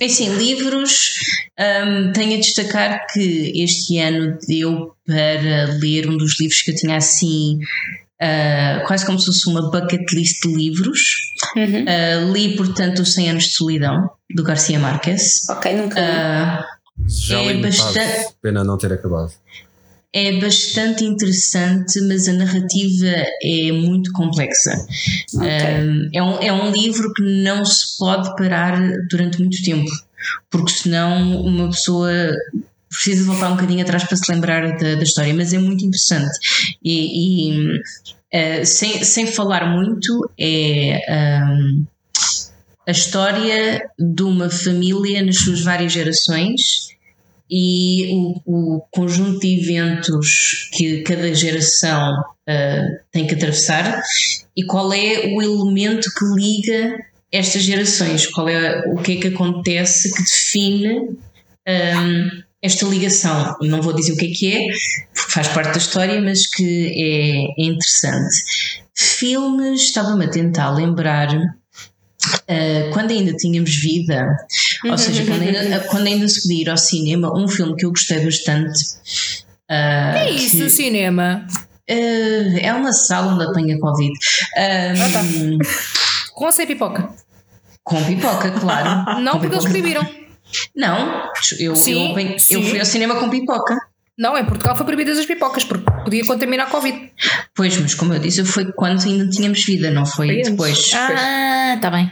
É assim, livros, ahm, tenho a destacar que este ano deu para ler um dos livros que eu tinha assim, ah, quase como se fosse uma bucket list de livros. Uhum. Ah, li, portanto, Os 100 Anos de Solidão, do Garcia Marques. Ok, nunca li. Ah, Já É li bastante- Pena não ter acabado. é bastante interessante, mas a narrativa é muito complexa. Ok. Um, é, um, é um livro que não se pode parar durante muito tempo, porque senão uma pessoa precisa voltar um bocadinho atrás para se lembrar da, da história, mas é muito interessante. E, e, uh, sem, sem falar muito, é um, a história de uma família nas suas várias gerações e o, o conjunto de eventos que cada geração uh, tem que atravessar e qual é o elemento que liga estas gerações, qual é o que é que acontece que define um, esta ligação. Não vou dizer o que é que é, porque faz parte da história, mas que é, é interessante. Filmes, estava-me a tentar lembrar. uh, quando ainda tínhamos vida, ou seja, quando ainda, quando ainda se podia ir ao cinema, um filme que eu gostei bastante. uh, É isso, que- o cinema. Uh, é uma sala onde apanha Covid. Um, Com ou sem pipoca? Com pipoca, claro. Não, Com porque eles pipoca. proibiram. Não, eu, Sim, eu, sim. eu fui ao cinema com pipoca. Não, em Portugal foi proibidas as pipocas, porque podia contaminar a Covid. Pois, mas como eu disse, foi quando ainda tínhamos vida, não foi depois. Ah, tá bem.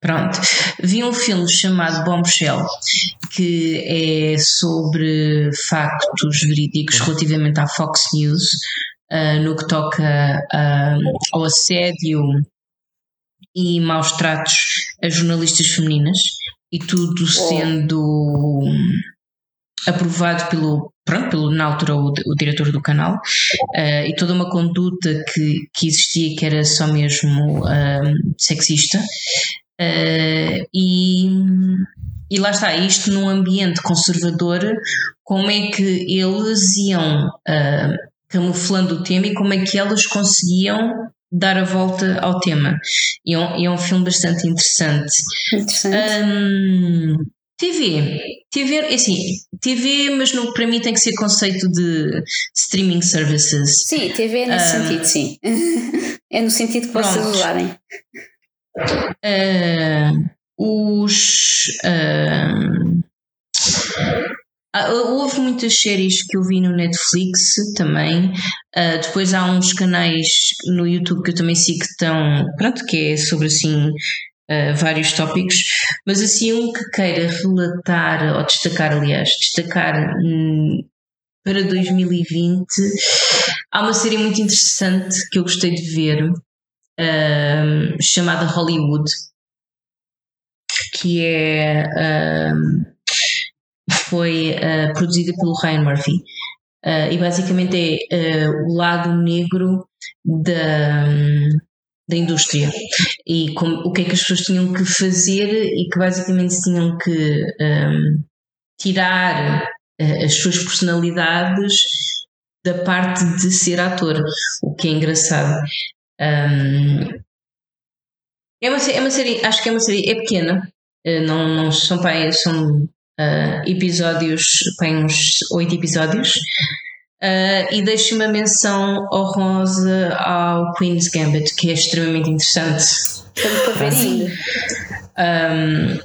Pronto. Vi um filme chamado Bombshell, que é sobre factos verídicos relativamente à Fox News ah, no que toca ah, ao assédio e maus tratos a jornalistas femininas e tudo sendo aprovado pelo, pronto, pelo na altura o, o diretor do canal. Ah, e toda uma conduta que, que existia que era só mesmo ah, sexista. Ah, e, e lá está, isto num ambiente conservador, como é que eles iam ah, camuflando o tema e como é que elas conseguiam dar a volta ao tema. E é um, é um filme bastante interessante. Interessante. Hum, TV. TV, é assim, TV, mas no, para mim tem que ser conceito de streaming services. Sim, TV é nesse Ah. sentido, sim. é no sentido que vocês usarem. Ah, os. ah, houve muitas séries que eu vi no Netflix também. Ah, depois há uns canais no YouTube que eu também sigo que estão. Pronto, que é sobre assim. ah, vários tópicos, mas assim um que queira relatar, ou destacar, aliás, destacar hum, para 2020, há uma série muito interessante que eu gostei de ver, hum, chamada Hollywood, que é foi uh, produzida pelo Ryan Murphy. Uh, e basicamente é uh, o lado negro da, da indústria. E o que é que as pessoas tinham que fazer e que basicamente tinham que hum, tirar uh, as suas personalidades da parte de ser ator, o que é engraçado. Um, é, uma, é uma série, acho que é uma série, é pequena, não, não são, são uh, episódios, tem uns oito episódios, uh, e deixo uma menção honrosa ao Queen's Gambit, que é extremamente interessante. Estamos para ver ainda. Um,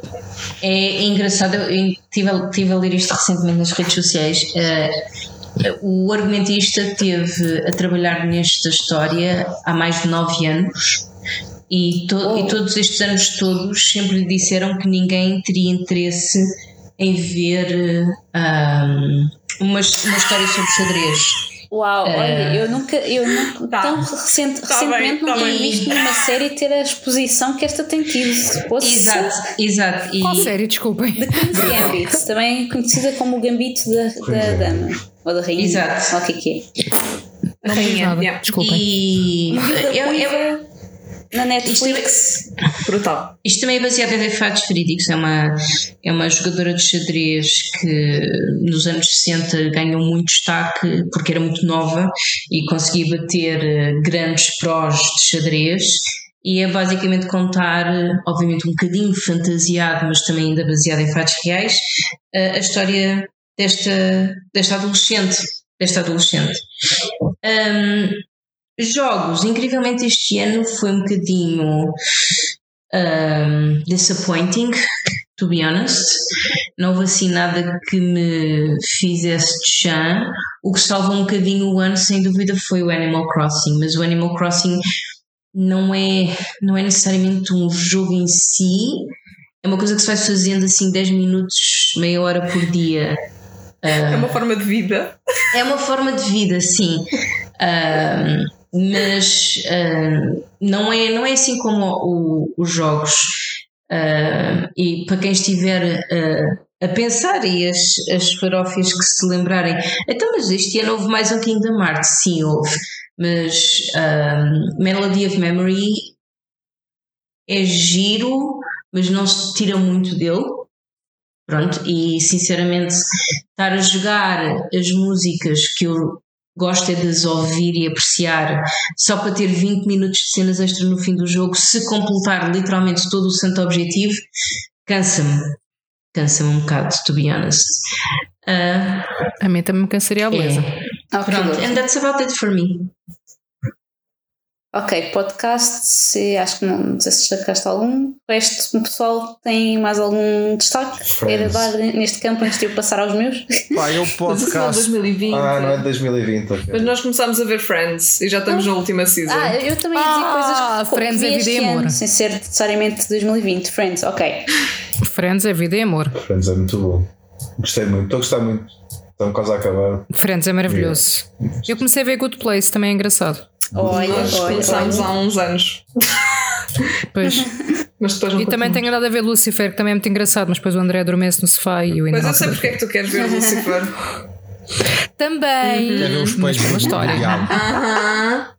é engraçado, eu estive a, tive a ler isto recentemente nas redes sociais. Uh, o argumentista teve a trabalhar nesta história há mais de nove anos e, to- e todos estes anos todos sempre lhe disseram que ninguém teria interesse em ver um, uma, uma história sobre xadrez. Uau, Eh, olha, eu nunca, eu nunca Tá. tão recente, Tá recentemente bem, tá não tinha bem. visto nenhuma série ter a exposição que esta tem tido. Se fosse Exato, exato. E, Qual série? Desculpem. The Queen's Gambit, também conhecida como o Gambito da, da Dama ou da Rainha. Exato. Ou o que é que é? Rainha, yeah. Desculpem. e eu- eu- na Netflix. Brutal. Isto também é baseado em fatos verídicos. É uma, é uma jogadora de xadrez que nos anos 60 ganhou muito destaque porque era muito nova e conseguia bater eh, grandes prós de xadrez. E é basicamente contar, eh, obviamente um bocadinho fantasiado, mas também ainda baseado em fatos reais, eh, a história desta, desta adolescente. Desta adolescente. Ahm, jogos, incrivelmente este ano foi um bocadinho um, disappointing, to be honest. Não houve assim nada que me fizesse de chã. O que salvou um bocadinho o ano, sem dúvida, foi o Animal Crossing, mas o Animal Crossing não é, não é necessariamente um jogo em si, é uma coisa que se vai fazendo assim 10 minutos, meia hora por dia. É uma forma de vida. É uma forma de vida, sim. Ahm, mas ahm, não, é, não é assim como o- os jogos. Ahm, e para quem estiver ah, a pensar e as, as farófias que se lembrarem, então, mas este ano houve mais um Kingdom Hearts? Sim, houve. Mas Melody of Memory é giro, mas não se tira muito dele. Pronto, e sinceramente, estar a jogar as músicas que eu gosto é de as ouvir e apreciar só para ter 20 minutos de cenas extra no fim do jogo, se completar literalmente todo o santo objetivo, cansa-me. Cansa-me um bocado, to be honest. Ah, A mim também me cansaria a beleza. é. Ok, Pronto, and that's about it for me. Ok, podcast, se, acho que não, não sei se destacaste algum. O resto, o pessoal tem mais algum destaque? Friends. dar neste campo antes de eu passar aos meus? Pá, eu Mas é podcast. 2020. Ah, não é de 2020, ok. Mas nós começámos a ver Friends e já estamos na última season. Ah, eu também ia dizer Ah, coisas que Friends é vida e ano, amor. sem ser necessariamente 2020. Friends, ok. Friends é vida e amor. Friends é muito bom. Gostei muito, estou a gostar muito. Estão quase a acabar. Friends é maravilhoso. Eu comecei a ver Good Place, também é engraçado. Olha, Nós olha, começámos olha. há uns anos. Pois. Mas depois não E também tenho andado a ver Lucifer, que também é muito engraçado, mas depois o André adormece no sofá e eu ainda Mas eu sei porque é que tu queres ver Lucifer. Também. Quer ver os uma do história. Aham.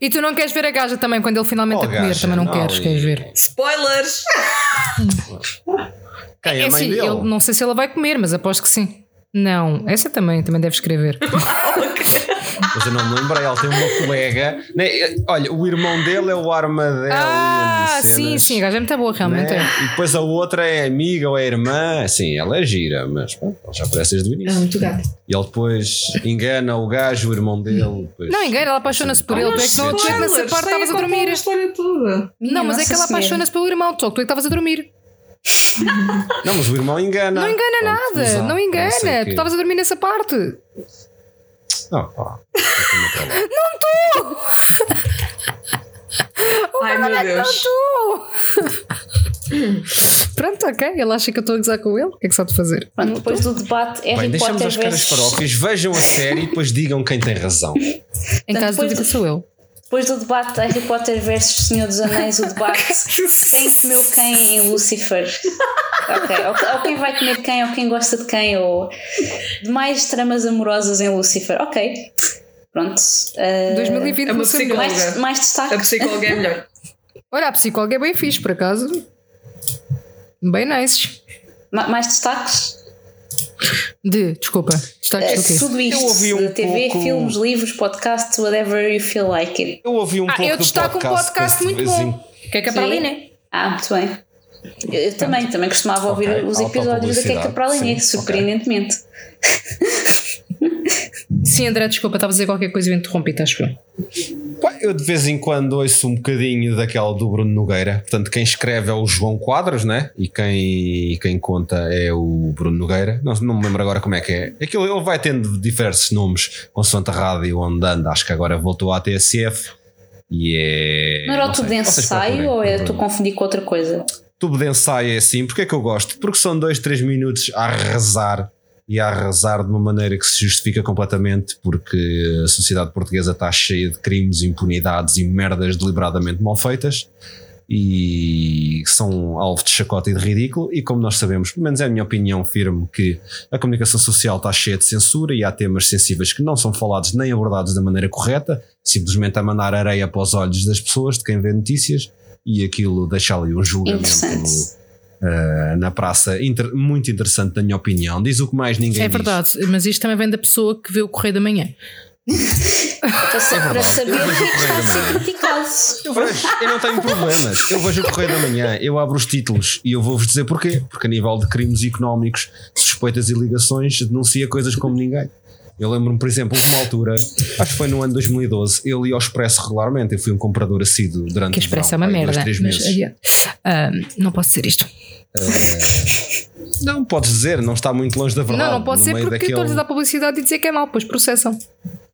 E tu não queres ver a gaja também quando ele finalmente Oh, a comer, gaja, também não, não, queres, e- queres ver? Spoilers! Quem é É a mãe dele? eu não sei se ela vai comer, mas aposto que sim. Não, essa também, também deve escrever. Mas eu não me lembrei, ela tem uma colega. né, Olha, o irmão dele é o Armadillo. ah, e sim, sim, a gaja é muito boa, realmente. né? é. E depois a outra é amiga ou é irmã. Sim, ela é gira, mas pronto, ela já aparece desde o É início. muito gato. E ele depois engana o gajo, o irmão dele. depois- Não, engana, ela apaixona-se por ele. Tu é que, não, tu é que nessa parte estavas a dormir. a história toda. Não, mas é que ela apaixona-se pelo irmão, só que tu é que estavas a dormir. Não, mas o irmão engana. Não engana Pronto, nada, usar, não engana. quê. Tu estavas a dormir nessa parte. Não, tenho outra lá. Ai meu Deus. Tu! Pronto, ok. Ele acha que eu estou a gozar com ele. O que é que só de fazer? Pronto, depois do debate Harry Bem, deixamos Potter as caras farófias, vejam a série e depois digam quem tem razão. Em caso de dúvida, sou eu. Depois do debate Harry Potter versus Senhor dos Anéis, o debate quem comeu quem em Lucifer. Ok, ou, ou quem vai comer quem, ou quem gosta de quem, ou demais tramas amorosas em Lucifer. Ok, pronto. Uh, 2020 É uma psicóloga. mais, mais destaque. A psicóloga é melhor. Olha, a psicóloga é bem fixe, por acaso. Bem nice. Ma- mais destaques? De, desculpa, destaques Uh, do quê? tudo isto. Eu ouvi um de TV, pouco- filmes, livros, podcasts, whatever you feel like it. Eu ouvi um Ah, pouco eu destaco um podcast muito bom. Que é que é para ali, né? Ah, muito bem. Eu, eu também, também costumava ouvir Ok, os episódios da Queca autopublicidade, para a linha, sim, surpreendentemente. Sim, André, desculpa, estava a dizer qualquer coisa e eu interrompi, acho eu. Eu de vez em quando ouço um bocadinho daquela do Bruno Nogueira. Portanto, quem escreve é o João Quadros, né? E quem, e quem conta é o Bruno Nogueira. Não, não me lembro agora como é que é. Aquilo, ele vai tendo diversos nomes consoante a rádio onde anda. Acho que agora voltou à TSF. E é. Não era o tubo de ensaio ou é tu confundir com outra coisa? tubo de ensaio é assim. Porque é que eu gosto? Porque são dois, três minutos a arrasar e a arrasar de uma maneira que se justifica completamente porque a sociedade portuguesa está cheia de crimes, impunidades e merdas deliberadamente mal feitas e são alvo de chacota e de ridículo e como nós sabemos, pelo menos é a minha opinião firme que a comunicação social está cheia de censura e há temas sensíveis que não são falados nem abordados da maneira correta, simplesmente a mandar areia para os olhos das pessoas, de quem vê notícias e aquilo deixa ali um julgamento. Uh, na praça inter- muito interessante, na minha opinião. Diz o que mais ninguém É diz. verdade, mas isto também vem da pessoa que vê o Correio da Manhã. Para, sa- para saber o que é que está a ser criticado. Eu não tenho problemas. Eu vejo o Correio da Manhã, eu abro os títulos e eu vou-vos dizer porquê. Porque a nível de crimes económicos, suspeitas e ligações, denuncia coisas como ninguém. Eu lembro-me, por exemplo, de uma altura, acho que foi no ano 2012, eu li ao Expresso regularmente. Eu fui um comprador assíduo durante Que o verão, expressa é uma merda. Dois, três mas, meses. adiante. Ah, não posso dizer isto. Não, podes dizer, não está muito longe da verdade. não, não No ser porque daquele- estou a dar publicidade e dizer que é mau, pois processam.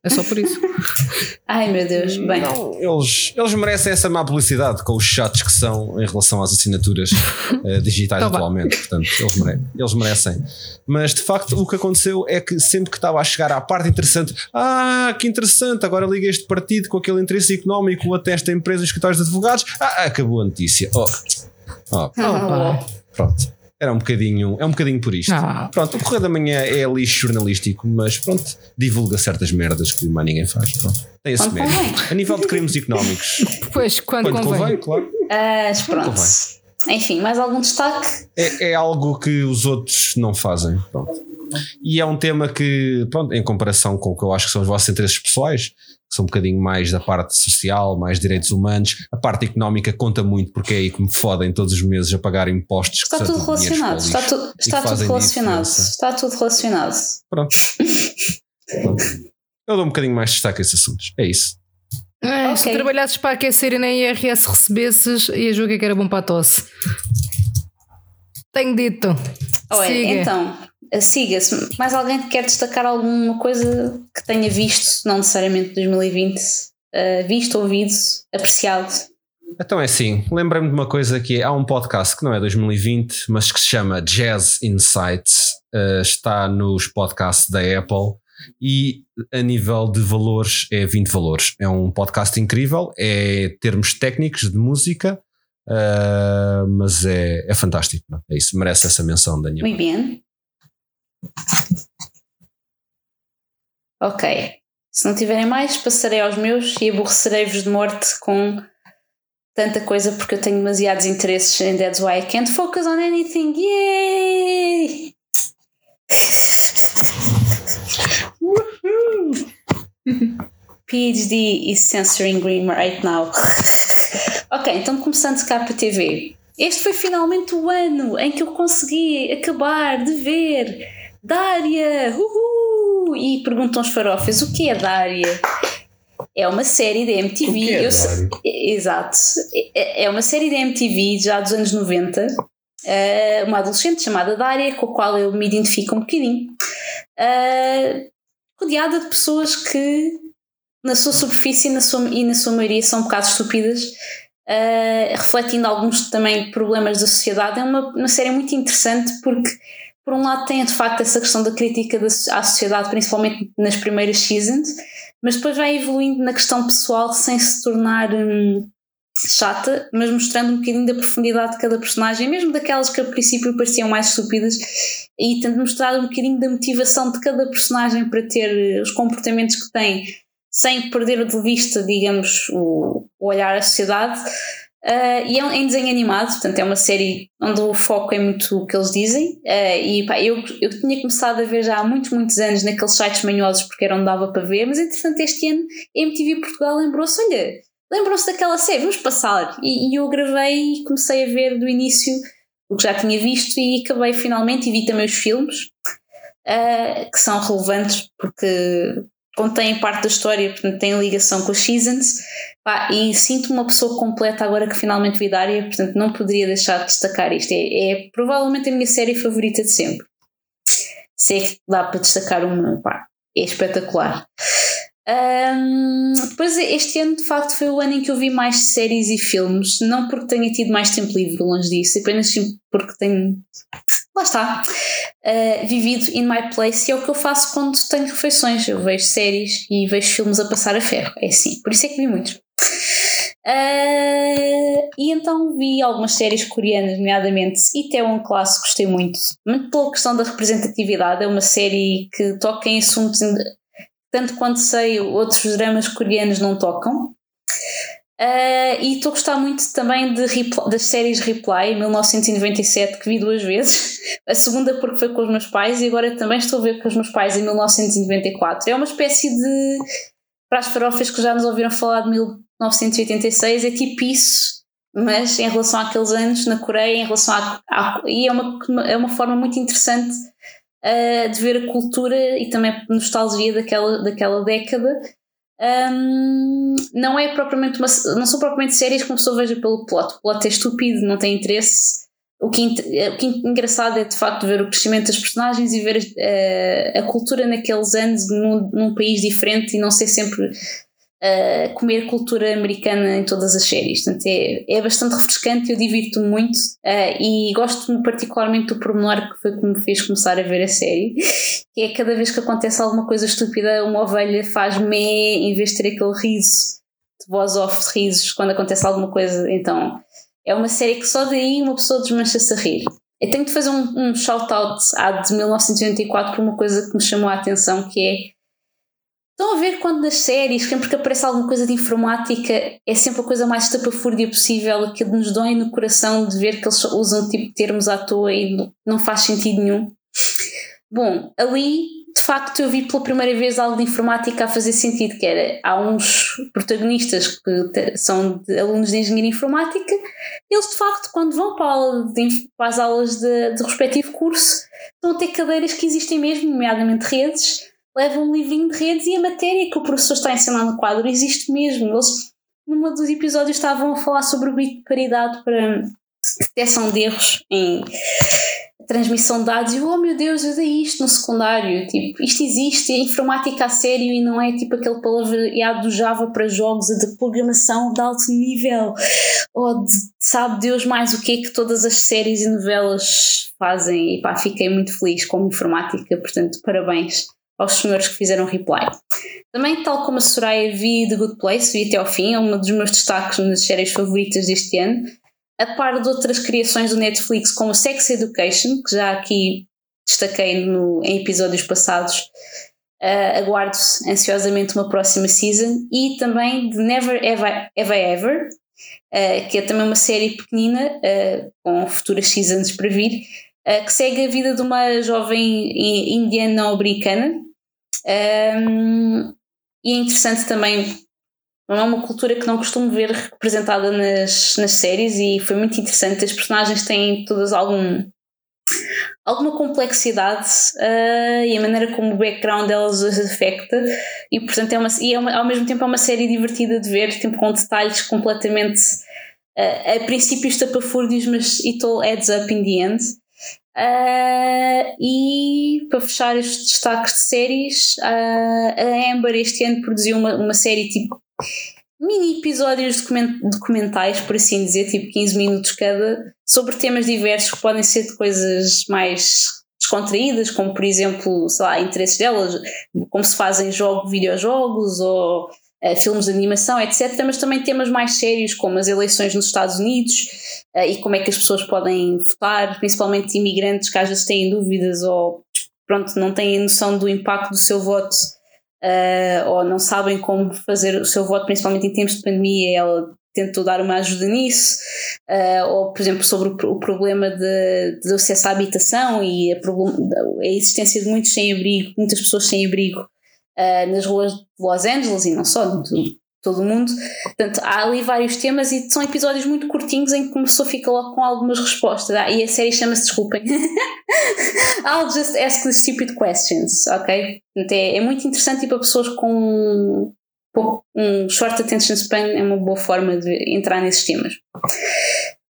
É só por isso. Ai meu Deus, bem. Não, eles, eles merecem essa má publicidade com os chatos que são em relação às assinaturas eh, digitais Então atualmente. Portanto, eles, mere- eles merecem. Mas de facto, o que aconteceu é que sempre que estava a chegar à parte interessante, ah, que interessante, agora liga este partido com aquele interesse económico, atesta empresas e escritórios de advogados, ah, acabou a notícia. Oh, oh, Opa. Pronto. Era um bocadinho, é um bocadinho por isto. Ah. Pronto, o Correio da Manhã é lixo jornalístico, mas pronto, divulga certas merdas que mais ninguém faz. Pronto, tem esse Quando mérito. convém. A nível de crimes económicos, Pois, quando, quando convém. convém, claro. Mas pronto. convém. Enfim, mais algum destaque? É, é algo que os outros não fazem. Pronto. E é um tema que, pronto, em comparação com o que eu acho que são os vossos interesses pessoais, que são um bocadinho mais da parte social, mais direitos humanos, a parte económica conta muito porque é aí que me fodem todos os meses a pagar impostos. Está tudo relacionado. Está, tu, e que está tudo relacionado. diferença. Está tudo relacionado. Pronto. Pronto. Eu dou um bocadinho mais de destaque a esses assuntos. É isso. Ah, Se Ok. trabalhasses para aquecer e na IRS recebesses, ia julgar que era bom para a tosse. Tenho dito. Olha, Siga. então, siga-se. Mais alguém que quer destacar alguma coisa que tenha visto, não necessariamente 2020, eh, visto, ouvido, apreciado? Então é assim, lembrei-me de uma coisa que é, há um podcast que não é 2020, mas que se chama Jazz Insights uh, está nos podcasts da Apple e a nível de valores é 20 valores. É um podcast incrível, é termos técnicos de música, uh, mas é, é fantástico. não É isso, merece essa menção, Daniel. Muito bem. Ok. Se não tiverem mais, passarei aos meus e aborrecerei-vos de morte com tanta coisa porque eu tenho demasiados interesses em That's Why I Can't Focus on Anything. Yay! PhD is censoring Green right now. ok, então começando KPTV. Este foi finalmente o ano em que eu consegui acabar de ver Dária! Uhul! E perguntam os farofas o que é Dária? É uma série da MTV. O é eu? Exato. É é uma série da MTV já dos anos 90. eh, uma adolescente chamada Dária, com a qual eu me identifico um bocadinho. eh, rodeada de pessoas que, na sua superfície e na sua, e na sua maioria, são um bocado estúpidas. eh, refletindo alguns também problemas da sociedade. É uma, uma série muito interessante porque, por um lado, tem de facto essa questão da crítica da, à sociedade, principalmente nas primeiras seasons, mas depois vai evoluindo na questão pessoal sem se tornar hum, chata, mas mostrando um bocadinho da profundidade de cada personagem, mesmo daquelas que a princípio pareciam mais estúpidas, e tendo mostrar um bocadinho da motivação de cada personagem para ter eh, os comportamentos que tem, sem perder de vista, digamos, o, o olhar à sociedade. Ah, e é um- em desenho animado, portanto é uma série onde o foco é muito o que eles dizem. Ah, e pá, eu, eu tinha começado a ver já há muitos, muitos anos naqueles sites manhosos porque era onde dava para ver, mas entretanto este ano MTV Portugal lembrou-se: olha, lembrou-se daquela série, vamos passar. E, e eu gravei e comecei a ver do início o que já tinha visto e acabei finalmente e vi também os filmes ah, que são relevantes porque contêm parte da história, portanto têm ligação com as seasons. Pá, e sinto-me uma pessoa completa agora que finalmente vi Daria, portanto não poderia deixar de destacar isto. É, é provavelmente a minha série favorita de sempre. Se é que dá para destacar uma, pá, é espetacular. Ahm, depois, este ano de facto foi o ano em que eu vi mais séries e filmes, não porque tenha tido mais tempo livre, longe disso, apenas porque tenho. Lá está. Uh, vivido in my place e é o que eu faço quando tenho refeições. Eu vejo séries e vejo filmes a passar a ferro. É assim. Por isso é que vi muitos. Uh, e então vi algumas séries coreanas, nomeadamente Itaewon Class, gostei muito, muito pela questão da representatividade. É uma série que toca em assuntos, tanto quanto sei, outros dramas coreanos não tocam. Uh, e estou a gostar muito também de Reply- das séries Reply 1997, que vi duas vezes. A segunda porque foi com os meus pais e agora também estou a ver com os meus pais em 1994. É uma espécie de. Para as farofas que já nos ouviram falar de 1986, é tipo isso, mas em relação àqueles anos na Coreia, em relação à. à- e é uma, é uma forma muito interessante uh, de ver a cultura e também a nostalgia daquela, daquela década. Um, não é propriamente uma, não são propriamente séries que uma pessoa veja pelo plot. O plot é estúpido, não tem interesse. O que, int- o que é engraçado é de facto ver o crescimento das personagens e ver uh, a cultura naqueles anos num, num país diferente e não ser sempre uh, comer cultura americana em todas as séries. Portanto, é, é bastante refrescante, eu divirto-me muito uh, e gosto particularmente do pormenor que foi que me fez começar a ver a série, que é cada vez que acontece alguma coisa estúpida, uma ovelha faz mé em vez de ter aquele riso de voz off de risos quando acontece alguma coisa. Então, é uma série que só daí uma pessoa desmancha-se a rir. Eu tenho de fazer um, um shout-out à de 1984 por uma coisa que me chamou a atenção, que é Estão a ver quando nas séries, sempre que aparece alguma coisa de informática, é sempre a coisa mais estapafúrdia possível, que nos dói no coração de ver que eles usam tipo termos à toa e não- faz sentido nenhum. Bom, ali de facto eu vi pela primeira vez algo de informática a fazer sentido, que era há uns protagonistas que são de- alunos de engenharia informática, eles de facto quando vão para, aula de para as aulas de respectivo curso a ter cadeiras que existem mesmo, nomeadamente redes, levam um livrinho de redes e a matéria que o professor está a ensinar no quadro existe mesmo. Eles, num dos episódios, estavam a falar sobre o grito de paridade para detecção de erros em transmissão de dados. E eu, oh meu Deus, eu dei isto no secundário, tipo, isto existe, é informática a sério e não é tipo aquele palavreado do Java para jogos, a de programação de alto nível, ou de sabe Deus mais o que é que todas as séries e novelas fazem. E pá, fiquei muito feliz com a informática, portanto, parabéns aos senhores que fizeram reply. Também, tal como a Soraya, vi The Good Place, vi até ao fim, é um dos meus destaques nas séries favoritas deste ano a par de outras criações do Netflix como Sex Education, que já aqui destaquei no, em episódios passados. Uh, aguardo ansiosamente uma próxima season e também de Never Ever Ever, Ever uh, que é também uma série pequenina uh, com futuras seasons para vir, que segue a vida de uma jovem indiana-americana. Um, e é interessante também não é uma cultura que não costumo ver representada nas, nas séries e foi muito interessante. As personagens têm todas algum, alguma complexidade uh, e a maneira como o background delas as afeta e portanto é uma, e é uma, ao mesmo tempo é uma série divertida de ver, tipo, com detalhes completamente uh, a princípio estapafúrdios mas it all adds up in the end uh, e para fechar estes destaques de séries a Amber este ano produziu uma, uma série tipo mini episódios documentais, por assim dizer, tipo 15 minutos cada, sobre temas diversos que podem ser de coisas mais descontraídas, como por exemplo, sei lá, interesses delas, como se fazem jogos, videojogos ou uh, filmes de animação, etc. Mas também temas mais sérios, como as eleições nos Estados Unidos uh, e como é que as pessoas podem votar, principalmente imigrantes que às vezes têm dúvidas ou pronto, não têm noção do impacto do seu voto uh, ou não sabem como fazer o seu voto, principalmente em tempos de pandemia, ela tentou dar uma ajuda nisso, uh, ou por exemplo sobre o, o problema de, de, acesso à habitação e a, a, existência de muitos sem-abrigo, muitas pessoas sem abrigo uh, nas ruas de Los Angeles e não só, todo mundo. Portanto, há ali vários temas e são episódios muito curtinhos em que uma pessoa fica logo com algumas respostas. Ah, e a série chama-se, desculpem, I'll just ask the stupid questions, ok? Portanto, é, é muito interessante e para pessoas com um short attention span é uma boa forma de entrar nesses temas.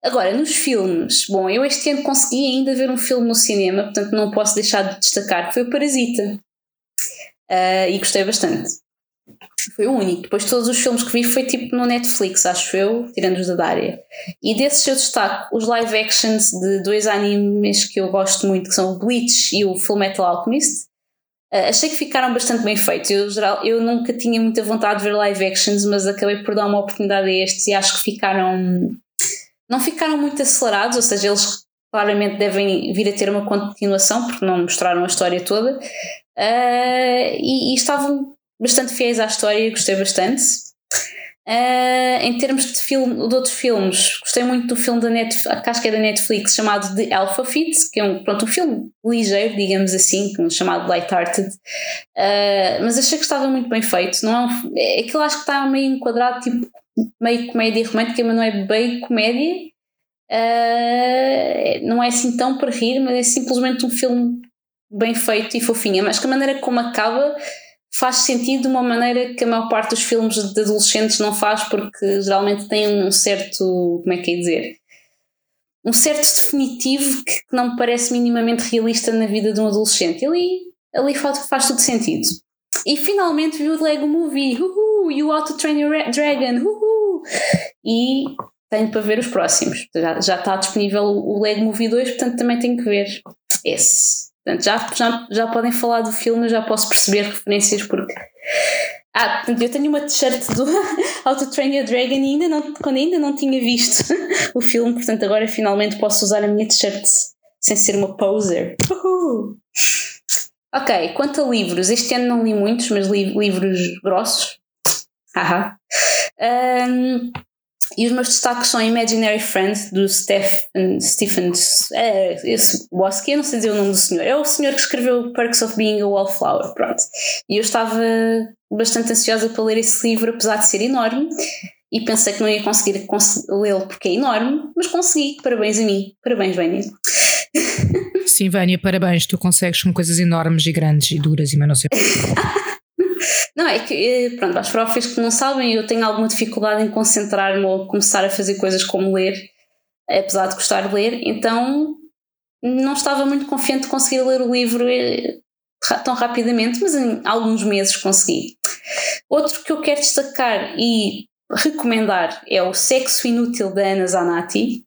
Agora, nos filmes, bom, eu este ano consegui ainda ver um filme no cinema, portanto não posso deixar de destacar, que foi o Parasita. Uh, e gostei bastante. Foi o único. Depois todos os filmes que vi foi tipo no Netflix, acho eu, tirando os da Dária. E desses eu destaco os live actions de dois animes que eu gosto muito, que são o Bleach e o Full Metal Alchemist. Uh, achei que ficaram bastante bem feitos. Eu, geral, eu nunca tinha muita vontade de ver live actions, mas acabei por dar uma oportunidade a estes e acho que ficaram. Não ficaram muito acelerados, ou seja, eles claramente devem vir a ter uma continuação, porque não mostraram a história toda. Uh, e, e estavam bastante fiéis à história, gostei bastante. Uh, em termos de, filme, de outros filmes, gostei muito do filme da Netflix, a casca é da Netflix chamado The Alpha Fit, que é um, pronto, um filme ligeiro, digamos assim, chamado Lighthearted, uh, mas achei que estava muito bem feito. Não é, um, é aquilo acho que está meio enquadrado, tipo meio comédia romântica, mas não é bem comédia. Uh, não é assim tão para rir, mas é simplesmente um filme bem feito e fofinho. Mas que a maneira como acaba faz sentido de uma maneira que a maior parte dos filmes de adolescentes não faz, porque geralmente tem um certo. como é que é dizer? Um certo definitivo que não me parece minimamente realista na vida de um adolescente. E ali, ali faz, faz todo sentido. E finalmente vi o Lego Movie, uhu, You How to Train Your Dragon, uhu. E tenho para ver os próximos. Já, já está disponível o Lego Movie 2, portanto também tenho que ver esse. Portanto, já, já, já podem falar do filme, eu já posso perceber referências porque. Ah, eu tenho uma t-shirt do How to Train Your Dragon e ainda não, quando ainda não tinha visto o filme, portanto agora finalmente posso usar a minha t-shirt sem ser uma poser. Uhul. Ok, quanto a livros, este ano não li muitos, mas li livros grossos. Haha. um, e os meus destaques são Imaginary Friend, do Stephen, Stephen é, esse Bosque, eu não sei dizer o nome do senhor, é o senhor que escreveu Perks of Being a Wallflower, pronto. E eu estava bastante ansiosa para ler esse livro, apesar de ser enorme, e pensei que não ia conseguir lê-lo porque é enorme, mas consegui, parabéns a mim, parabéns, Vânia. Sim, Vânia, parabéns, tu consegues com coisas enormes e grandes e duras e mais não sei Não, é que, eh, pronto, os profs que não sabem, eu tenho alguma dificuldade em concentrar-me ou começar a fazer coisas como ler, apesar de gostar de ler, então não estava muito confiante de conseguir ler o livro eh, tão rapidamente, mas em alguns meses consegui. Outro que eu quero destacar e recomendar é o Sexo Inútil da Ana Zanatti.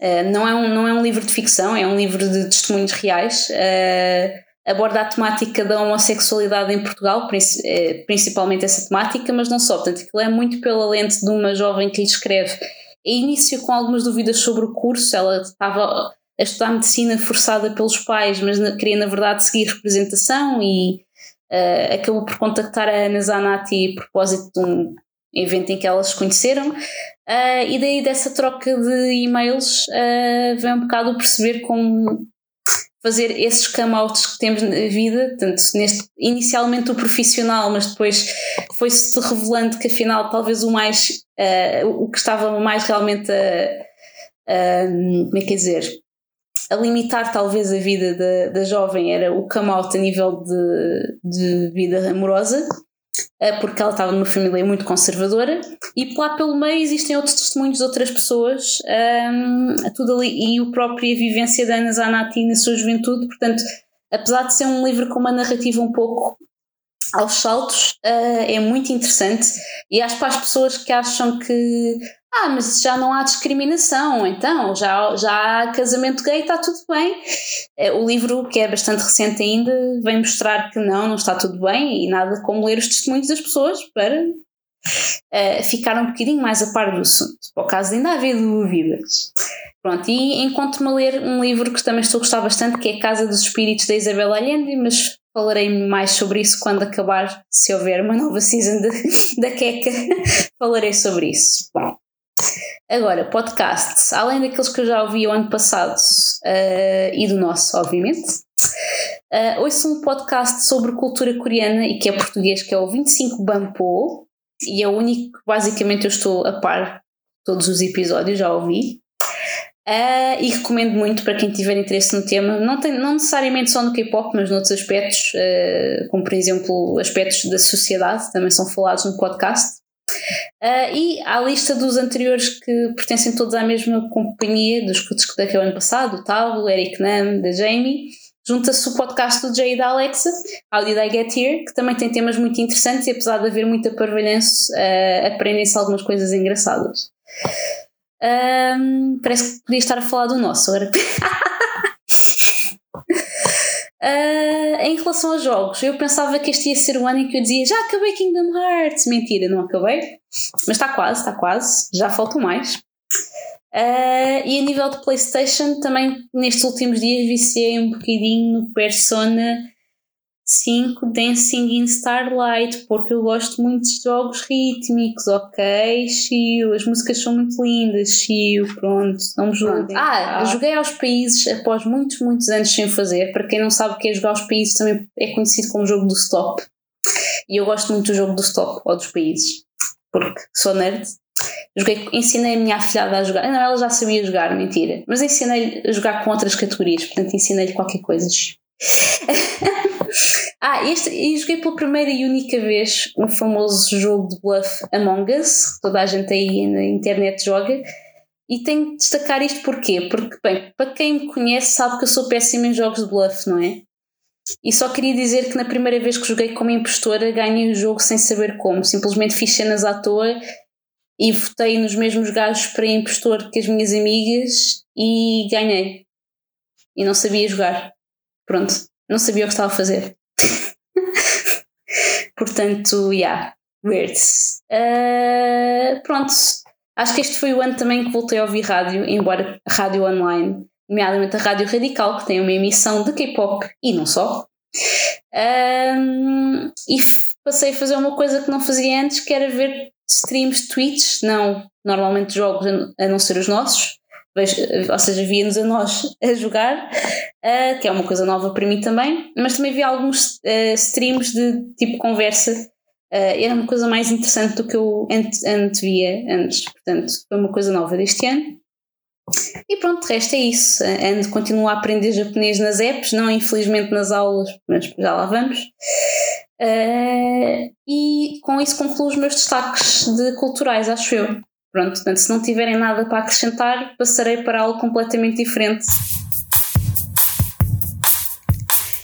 Eh, não, é um, não é um livro de ficção, é um livro de testemunhos reais. Eh, aborda a temática da homossexualidade em Portugal, eh, principalmente essa temática, mas não só. Portanto, aquilo é muito pela lente de uma jovem que lhe escreve a início com algumas dúvidas sobre o curso. Ela estava a estudar medicina forçada pelos pais, mas queria na verdade seguir representação e eh, acabou por contactar a Ana Zanatti a propósito de um evento em que elas se conheceram. Eh, e daí dessa troca de e-mails eh, vem um bocado perceber como fazer esses come-outs que temos na vida, tanto neste, inicialmente o profissional, mas depois foi-se revelando que afinal talvez o mais eh, o que estava mais realmente a, a- como é que é dizer? A limitar talvez a vida da, da jovem era o come out a nível de, de vida amorosa porque ela estava numa família muito conservadora e lá pelo meio existem outros testemunhos de outras pessoas ahm, tudo ali, e a própria vivência da Ana Zanatti na sua juventude. Portanto apesar de ser um livro com uma narrativa um pouco aos saltos eh, é muito interessante. E acho para as pessoas que acham que ah, mas já não há discriminação, então já, já há casamento gay, está tudo bem. Eh, O livro, que é bastante recente ainda, vem mostrar que não, não está tudo bem e nada como ler os testemunhos das pessoas para eh, ficar um bocadinho mais a par do assunto. Para o caso de ainda haver dúvidas. Pronto, e encontro-me a ler um livro que também estou a gostar bastante, que é Casa dos Espíritos da Isabel Allende, mas falarei mais sobre isso quando acabar, se houver uma nova season da Queca, falarei sobre isso. Bom, Agora, podcasts, além daqueles que eu já ouvi o ano passado eh, e do nosso, obviamente, uh, ouço um podcast sobre cultura coreana e que é português, que é o 25 Bampo, e é o único que basicamente eu estou a par todos os episódios, já ouvi. Uh, e recomendo muito para quem tiver interesse no tema, não, tem, não necessariamente só no K-pop, mas noutros aspectos, uh, como por exemplo aspectos da sociedade, também são falados no podcast. Uh, e à lista dos anteriores que pertencem todos à mesma companhia, dos que o ano passado, o Tal, o Eric Nam, da Jamie, junta-se o podcast do Jay e da Alexa, How Did I Get Here, que também tem temas muito interessantes e apesar de haver muita parvalhanço, uh, aprendem-se algumas coisas engraçadas. Um, parece que podia estar a falar do nosso agora. Uh, em relação aos jogos, eu pensava que este ia ser o ano em que eu dizia já acabei Kingdom Hearts. Mentira, não acabei, mas está quase, está quase, já faltam mais. Uh, e a nível de PlayStation, também nestes últimos dias viciei um bocadinho no Persona 5 Dancing in Starlight, porque eu gosto muito de jogos rítmicos, ok? Chiu, as músicas são muito lindas, chiu, pronto, não me julguem. Ah, joguei aos países após muitos, muitos anos sem fazer. Para quem não sabe o que é jogar aos países, também é conhecido como jogo do stop. E eu gosto muito do jogo do stop ou dos países, porque sou nerd. Joguei, ensinei a minha afilhada a jogar. Não, ela já sabia jogar, mentira. Mas ensinei-lhe a jogar com outras categorias, portanto ensinei-lhe qualquer coisa. ah, este, e joguei pela primeira e única vez um famoso jogo de bluff Among Us, que toda a gente aí na internet joga. E tenho de destacar isto porquê? Porque, bem, para quem me conhece sabe que eu sou péssima em jogos de bluff, não é? E só queria dizer que na primeira vez que joguei como impostora ganhei o jogo sem saber como. Simplesmente fiz cenas à toa e votei nos mesmos gajos para impostor que as minhas amigas e ganhei. E não sabia jogar. Pronto, não sabia o que estava a fazer. Portanto, yeah, weirds. Uh, pronto, acho que este foi o ano também que voltei a ouvir rádio, embora rádio online, nomeadamente a Rádio Radical, que tem uma emissão de K-pop e não só. Um, e passei a fazer uma coisa que não fazia antes, que era ver streams Twitch, não normalmente jogos a não ser os nossos, ou seja, via-nos a nós a jogar, uh, que é uma coisa nova para mim também, mas também vi alguns uh, streams de tipo conversa, uh, era uma coisa mais interessante do que eu ante, antevia antes, portanto, foi uma coisa nova deste ano. E pronto, de resto é isso. Ando, continuo a aprender japonês nas apps, não infelizmente nas aulas, mas já lá vamos. e com isso concluo os meus destaques de culturais, acho eu. Pronto, portanto, se não tiverem nada para acrescentar, passarei para algo completamente diferente.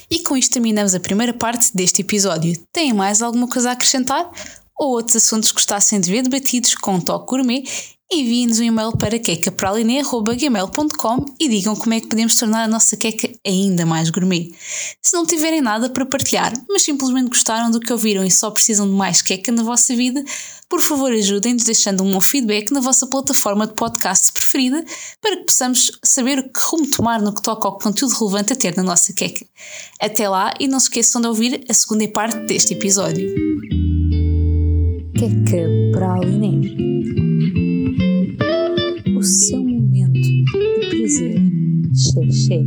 E com isto terminamos a primeira parte deste episódio. Têm mais alguma coisa a acrescentar? Ou outros assuntos que gostassem de ver debatidos com um toque gourmet? Enviem-nos um e-mail para quecapraline.gmail.com e digam como é que podemos tornar a nossa queca ainda mais gourmet. Se não tiverem nada para partilhar, mas simplesmente gostaram do que ouviram e só precisam de mais queca na vossa vida, por favor ajudem-nos deixando um feedback na vossa plataforma de podcast preferida para que possamos saber o que rumo tomar no que toca ao conteúdo relevante a ter na nossa queca. Até lá e não se esqueçam de ouvir a segunda parte deste episódio. Queca Praline. O seu momento de prazer. Xé, xé.